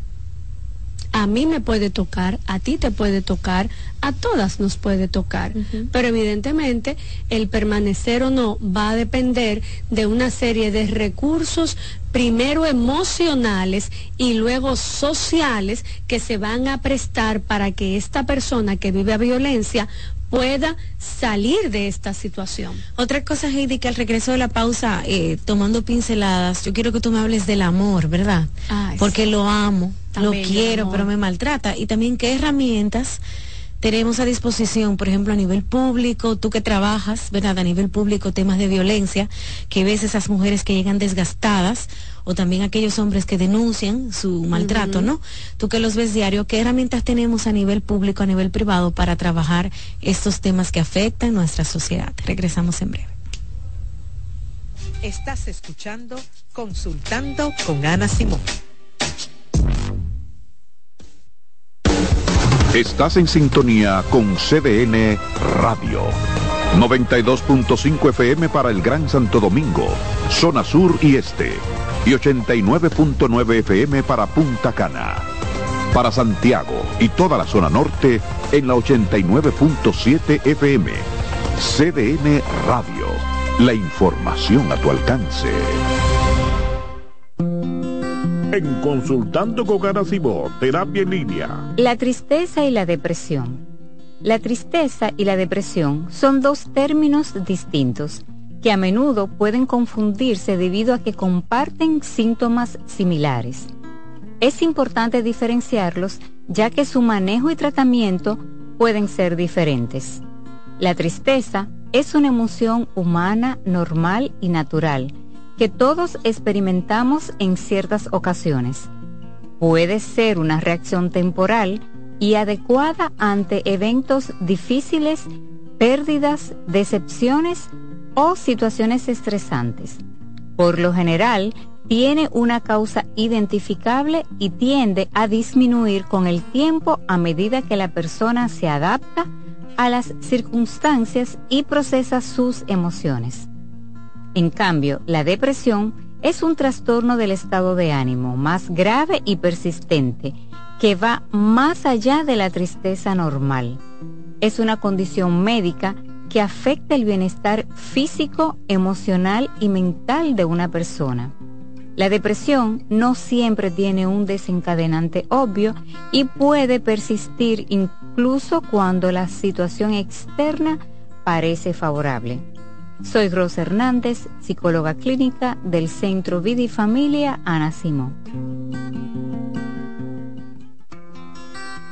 S13: A mí me puede tocar, a ti te puede tocar, a todas nos puede tocar. Pero evidentemente el permanecer o no va a depender de una serie de recursos, primero emocionales y luego sociales, que se van a prestar para que esta persona que vive a violencia pueda salir de esta situación.
S9: Otra cosa, Heidi, que al regreso de la pausa, eh, tomando pinceladas, yo quiero que tú me hables del amor, ¿verdad? Porque lo amo, lo quiero, pero me maltrata. Y también qué herramientas tenemos a disposición, por ejemplo, a nivel público, tú que trabajas, ¿verdad? A nivel público, temas de violencia, que ves esas mujeres que llegan desgastadas, o también aquellos hombres que denuncian su maltrato, ¿no? Tú que los ves diario, ¿qué herramientas tenemos a nivel público, a nivel privado para trabajar estos temas que afectan nuestra sociedad? Regresamos en breve.
S30: Estás escuchando Consultando con Ana Simón.
S4: Estás en sintonía con CDN Radio. 92.5 FM para el Gran Santo Domingo, zona sur y este. Y 89.9 FM para Punta Cana. Para Santiago y toda la zona norte en la 89.7 FM. CDN Radio. La información a tu alcance.
S26: En Consultando con Garacimo, Terapia en Línea.
S32: La tristeza y la depresión. La tristeza y la depresión son dos términos distintos que a menudo pueden confundirse debido a que comparten síntomas similares. Es importante diferenciarlos ya que su manejo y tratamiento pueden ser diferentes. La tristeza es una emoción humana, normal y natural que todos experimentamos en ciertas ocasiones. Puede ser una reacción temporal y adecuada ante eventos difíciles, pérdidas, decepciones o situaciones estresantes. Por lo general, tiene una causa identificable y tiende a disminuir con el tiempo a medida que la persona se adapta a las circunstancias y procesa sus emociones. En cambio, la depresión es un trastorno del estado de ánimo más grave y persistente que va más allá de la tristeza normal. Es una condición médica que afecta el bienestar físico, emocional y mental de una persona. La depresión no siempre tiene un desencadenante obvio y puede persistir incluso cuando la situación externa parece favorable. Soy Rosa Hernández, psicóloga clínica del Centro Vida y Familia Ana Simón.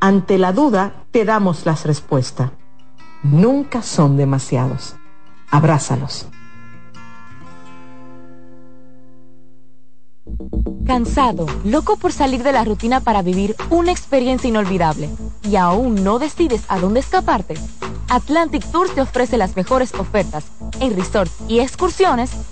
S10: Ante la duda, te damos las respuestas. Nunca son demasiados abrázalos.
S31: Cansado, loco por salir de la rutina para vivir una experiencia inolvidable y aún no decides a dónde escaparte. Atlantic Tours te ofrece las mejores ofertas en resorts y excursiones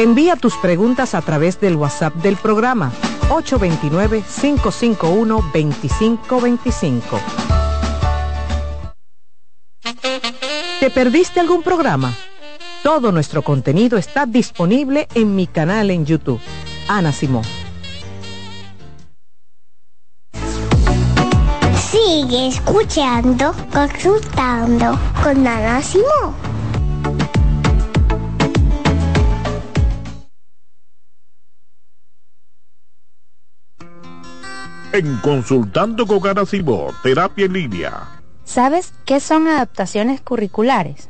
S10: Envía tus preguntas a través del WhatsApp del programa 829-551-2525. ¿Te perdiste algún programa? Todo nuestro contenido está disponible en mi canal en YouTube. Ana Simón.
S34: Sigue escuchando, consultando con Ana Simón.
S33: en Consultando con Garacimo, Terapia en Línea.
S12: ¿Sabes qué son adaptaciones curriculares?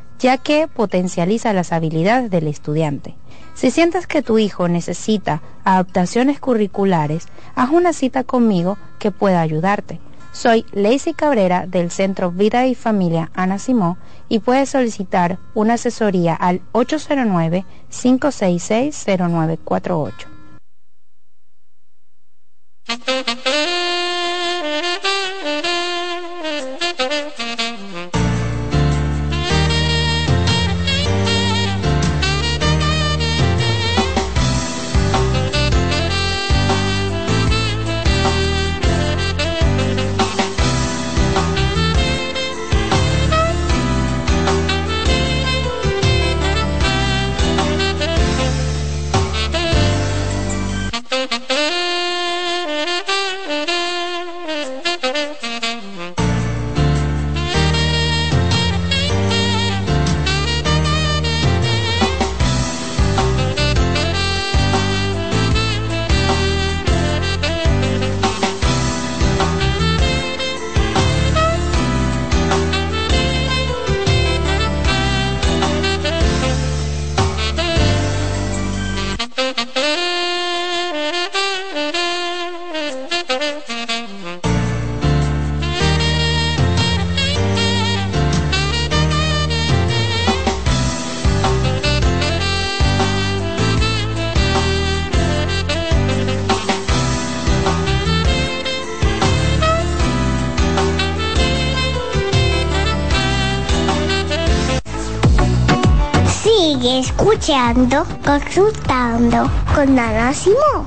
S12: ya que potencializa las habilidades del estudiante. Si sientes que tu hijo necesita adaptaciones curriculares, haz una cita conmigo que pueda ayudarte. Soy Lacey Cabrera del Centro Vida y Familia Ana Simó y puedes solicitar una asesoría al 809-566-0948.
S34: Escuchando, consultando con Ana Simón.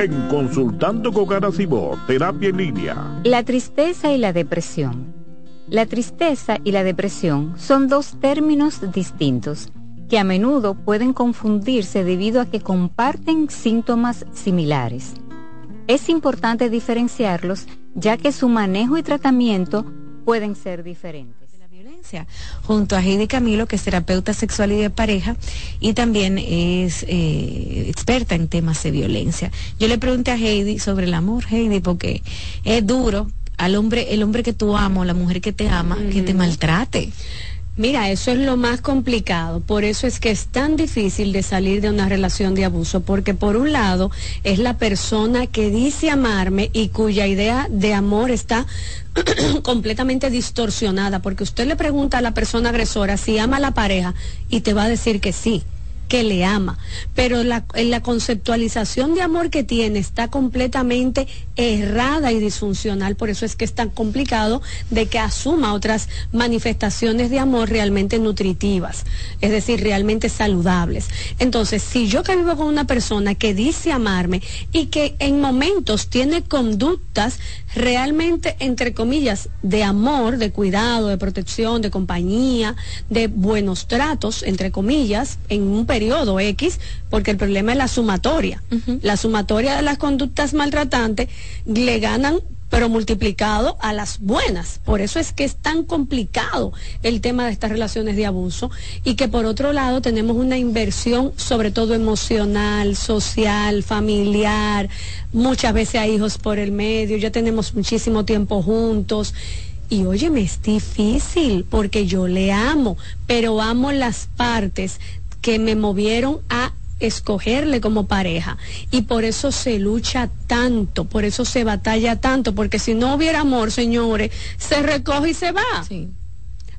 S33: En Consultando con Garacimo, Terapia en Línea.
S32: La tristeza y la depresión. La tristeza y la depresión son dos términos distintos que a menudo pueden confundirse debido a que comparten síntomas similares. Es importante diferenciarlos ya que su manejo y tratamiento pueden ser diferentes.
S9: junto a Heidi Camilo, que es terapeuta sexual y de pareja, y también es eh, experta en temas de violencia. Yo le pregunté a Heidi sobre el amor, Heidi, porque es duro al hombre, el hombre que tú amas, la mujer que te ama, que te maltrate.
S13: Mira, eso es lo más complicado. Por eso es que es tan difícil de salir de una relación de abuso, porque por un lado es la persona que dice amarme y cuya idea de amor está completamente distorsionada, porque usted le pregunta a la persona agresora si ama a la pareja y te va a decir que sí que le ama, pero la, la conceptualización de amor que tiene está completamente errada y disfuncional, por eso es que es tan complicado de que asuma otras manifestaciones de amor realmente nutritivas, es decir, realmente saludables. Entonces, si yo que vivo con una persona que dice amarme y que en momentos tiene conductas realmente, entre comillas, de amor, de cuidado, de protección, de compañía, de buenos tratos, entre comillas, en un periodo X, porque el problema es la sumatoria. La sumatoria de las conductas maltratantes le ganan pero multiplicado a las buenas. Por eso es que es tan complicado el tema de estas relaciones de abuso y que por otro lado tenemos una inversión sobre todo emocional, social, familiar, muchas veces hay hijos por el medio, ya tenemos muchísimo tiempo juntos. Y óyeme, es difícil porque yo le amo, pero amo las partes que me movieron a escogerle como pareja. Y por eso se lucha tanto, por eso se batalla tanto, porque si no hubiera amor, señores, se recoge y se va.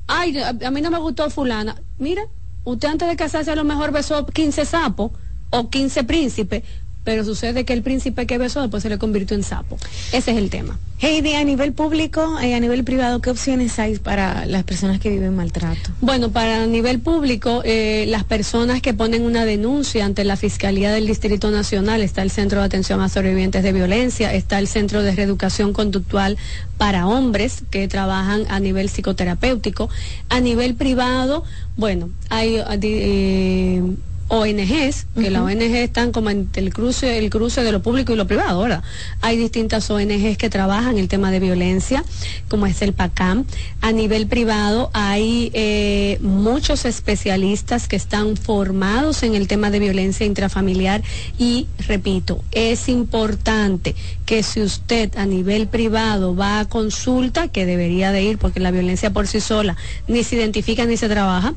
S13: Ay, a, a mí no me gustó fulana. Mira, usted antes de casarse a lo mejor besó 15 sapos o 15 príncipes pero sucede que el príncipe que besó después se le convirtió en sapo. Ese es el tema.
S9: Heidi, a nivel público y a nivel privado, ¿qué opciones hay para las personas que viven maltrato?
S13: Bueno, para nivel público, eh, las personas que ponen una denuncia ante la Fiscalía del Distrito Nacional, está el Centro de Atención a Sobrevivientes de Violencia, está el Centro de Reeducación Conductual para Hombres, que trabajan a nivel psicoterapéutico. A nivel privado, bueno, hay... Eh, ONGs, que las ONG están como en el cruce, el cruce de lo público y lo privado, ¿verdad? Hay distintas ONGs que trabajan el tema de violencia, como es el PACAM. A nivel privado hay eh, muchos especialistas que están formados en el tema de violencia intrafamiliar y, repito, es importante que si usted a nivel privado va a consulta, que debería de ir porque la violencia por sí sola ni se identifica ni se trabaja,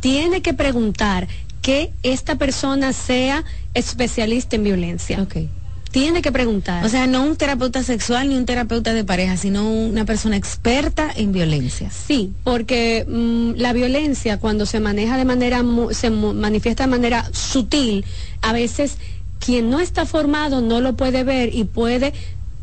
S13: tiene que preguntar que esta persona sea especialista en violencia.
S9: Okay.
S13: Tiene que preguntar.
S9: O sea, no un terapeuta sexual ni un terapeuta de pareja, sino una persona experta en violencia.
S13: Sí, porque mm, la violencia cuando se maneja de manera, se manifiesta de manera sutil, a veces quien no está formado no lo puede ver y puede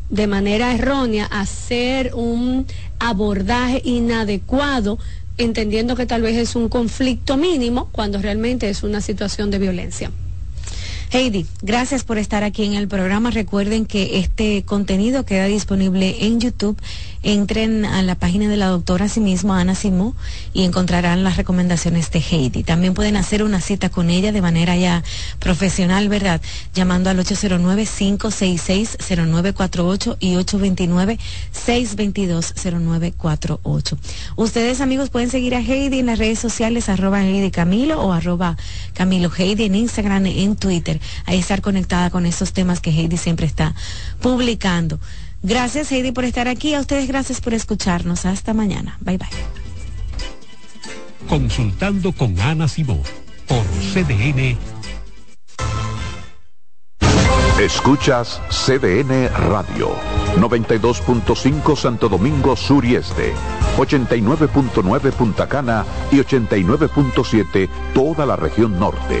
S13: de manera errónea hacer un abordaje inadecuado entendiendo que tal vez es un conflicto mínimo cuando realmente es una situación de violencia.
S9: Heidi, gracias por estar aquí en el programa. Recuerden que este contenido queda disponible en YouTube. Entren a la página de la doctora mismo, Ana Simó, y encontrarán las recomendaciones de Heidi. También pueden hacer una cita con ella de manera ya profesional, ¿verdad? Llamando al 809-566-0948 y 829-622-0948. Ustedes, amigos, pueden seguir a Heidi en las redes sociales, arroba Heidi Camilo o arroba Camilo Heidi en Instagram, en Twitter a estar conectada con esos temas que Heidi siempre está publicando. Gracias Heidi por estar aquí, a ustedes gracias por escucharnos. Hasta mañana. Bye bye.
S26: Consultando con Ana Simó por CDN.
S4: Escuchas CDN Radio, 92.5 Santo Domingo Sur y Este, 89.9 Punta Cana y 89.7 toda la región norte.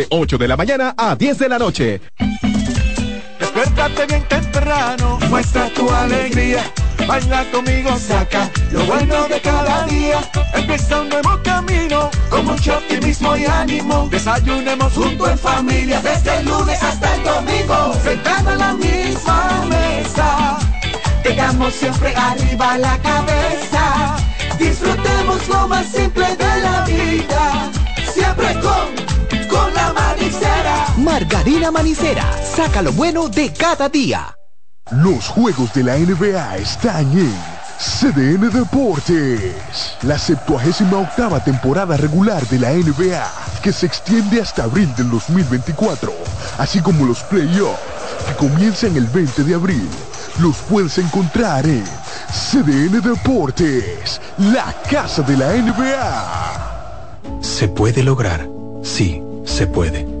S26: 8 de la mañana a 10 de la noche.
S27: Despiértate bien temprano, muestra tu alegría. Baila conmigo, saca lo bueno de cada día. Empieza un nuevo camino, con mucho optimismo y ánimo. Desayunemos junto en familia, desde el lunes hasta el domingo. Sentado en la misma mesa, tengamos siempre arriba la cabeza. Disfrutemos lo más simple de la vida
S28: Harina Manicera, saca lo bueno de cada día.
S25: Los juegos de la NBA están en CDN Deportes. La 78 octava temporada regular de la NBA, que se extiende hasta abril del 2024, así como los playoffs, que comienzan el 20 de abril. Los puedes encontrar en CDN Deportes, la casa de la NBA.
S35: Se puede lograr, sí, se puede.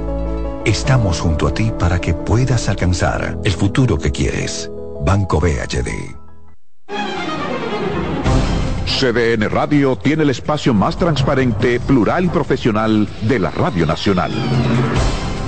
S24: Estamos junto a ti para que puedas alcanzar el futuro que quieres. Banco BHD.
S4: CDN Radio tiene el espacio más transparente, plural y profesional de la Radio Nacional.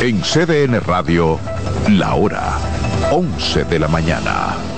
S4: En CDN Radio, la hora 11 de la mañana.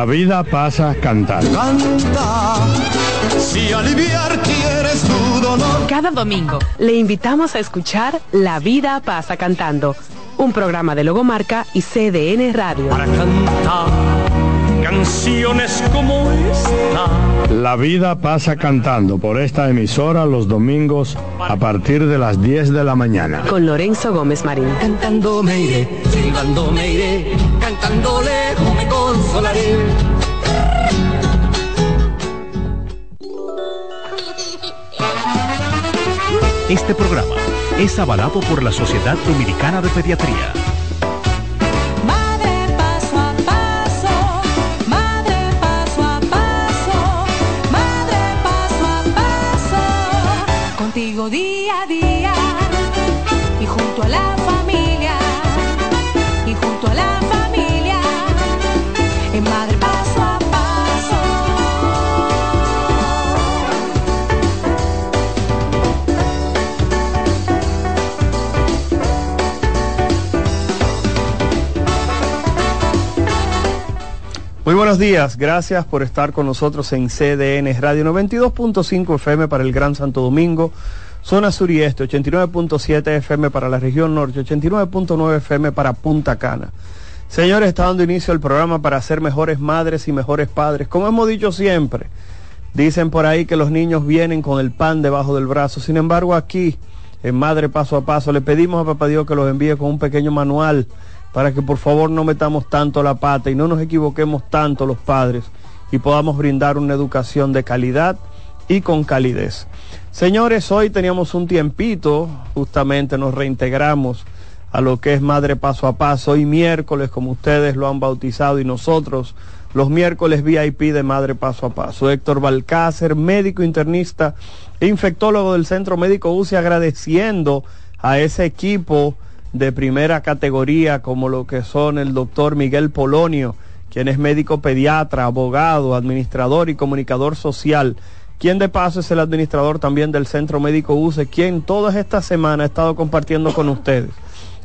S36: La vida pasa cantando.
S37: Canta, si aliviar quieres tu dolor.
S38: Cada domingo le invitamos a escuchar La vida pasa cantando, un programa de Logomarca y CDN Radio.
S37: Para cantar canciones como esta.
S36: La vida pasa cantando por esta emisora los domingos a partir de las 10 de la mañana.
S38: Con Lorenzo Gómez Marín.
S37: Cantando me iré, silbando me iré, cantando
S26: Este programa es avalado por la Sociedad Dominicana de Pediatría.
S39: Días, gracias por estar con nosotros en CDN Radio 92.5 FM para el Gran Santo Domingo, zona sur y este, 89.7 FM para la región norte, 89.9 FM para Punta Cana. Señores, está dando inicio el programa para ser mejores madres y mejores padres. Como hemos dicho siempre, dicen por ahí que los niños vienen con el pan debajo del brazo. Sin embargo, aquí, en Madre Paso a Paso, le pedimos a Papá Dios que los envíe con un pequeño manual para que por favor no metamos tanto la pata y no nos equivoquemos tanto los padres y podamos brindar una educación de calidad y con calidez. Señores, hoy teníamos un tiempito, justamente nos reintegramos a lo que es Madre Paso a Paso, hoy miércoles, como ustedes lo han bautizado y nosotros los miércoles VIP de Madre Paso a Paso. Héctor Balcácer, médico internista e infectólogo del Centro Médico UCI, agradeciendo a ese equipo de primera categoría como lo que son el doctor Miguel Polonio, quien es médico pediatra, abogado, administrador y comunicador social, quien de paso es el administrador también del Centro Médico UCE, quien todas estas semanas ha estado compartiendo con ustedes.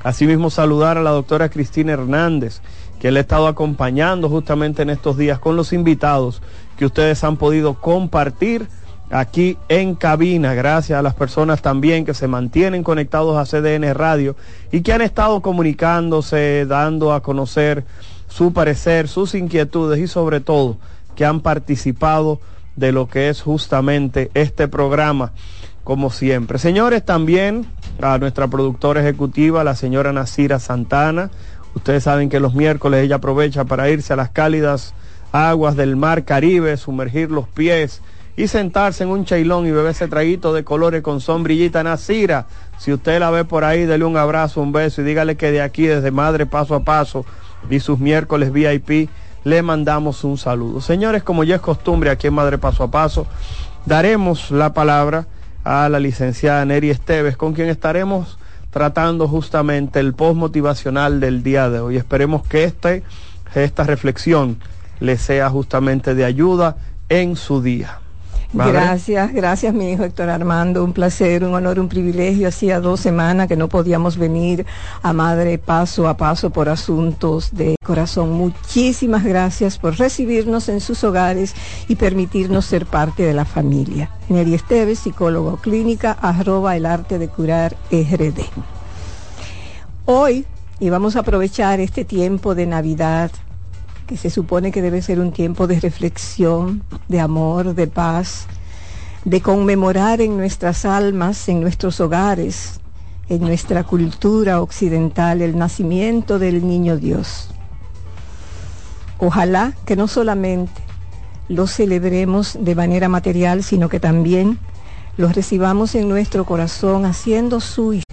S39: Asimismo saludar a la doctora Cristina Hernández, que le ha estado acompañando justamente en estos días con los invitados que ustedes han podido compartir aquí en cabina, gracias a las personas también que se mantienen conectados a CDN Radio y que han estado comunicándose, dando a conocer su parecer, sus inquietudes y sobre todo que han participado de lo que es justamente este programa, como siempre. Señores, también a nuestra productora ejecutiva, la señora Nacira Santana. Ustedes saben que los miércoles ella aprovecha para irse a las cálidas aguas del mar Caribe, sumergir los pies y sentarse en un chailón y beber ese traguito de colores con sombrillita Nacira. Si usted la ve por ahí, dele un abrazo, un beso y dígale que de aquí, desde Madre Paso a Paso y sus miércoles VIP, le mandamos un saludo. Señores, como ya es costumbre aquí en Madre Paso a Paso, daremos la palabra a la licenciada Neri Esteves, con quien estaremos tratando justamente el post motivacional del día de hoy. Esperemos que este, esta reflexión le sea justamente de ayuda en su día.
S40: Gracias, gracias mi hijo Héctor Armando, un placer, un honor, un privilegio. Hacía dos semanas que no podíamos venir a Madre paso a paso por asuntos de corazón. Muchísimas gracias por recibirnos en sus hogares y permitirnos ser parte de la familia. Neri Esteves, psicólogo clínica, arroba el arte de curar RD. Hoy, y vamos a aprovechar este tiempo de Navidad, que se supone que debe ser un tiempo de reflexión, de amor, de paz, de conmemorar en nuestras almas, en nuestros hogares, en nuestra cultura occidental, el nacimiento del niño Dios. Ojalá que no solamente lo celebremos de manera material, sino que también lo recibamos en nuestro corazón, haciendo suyo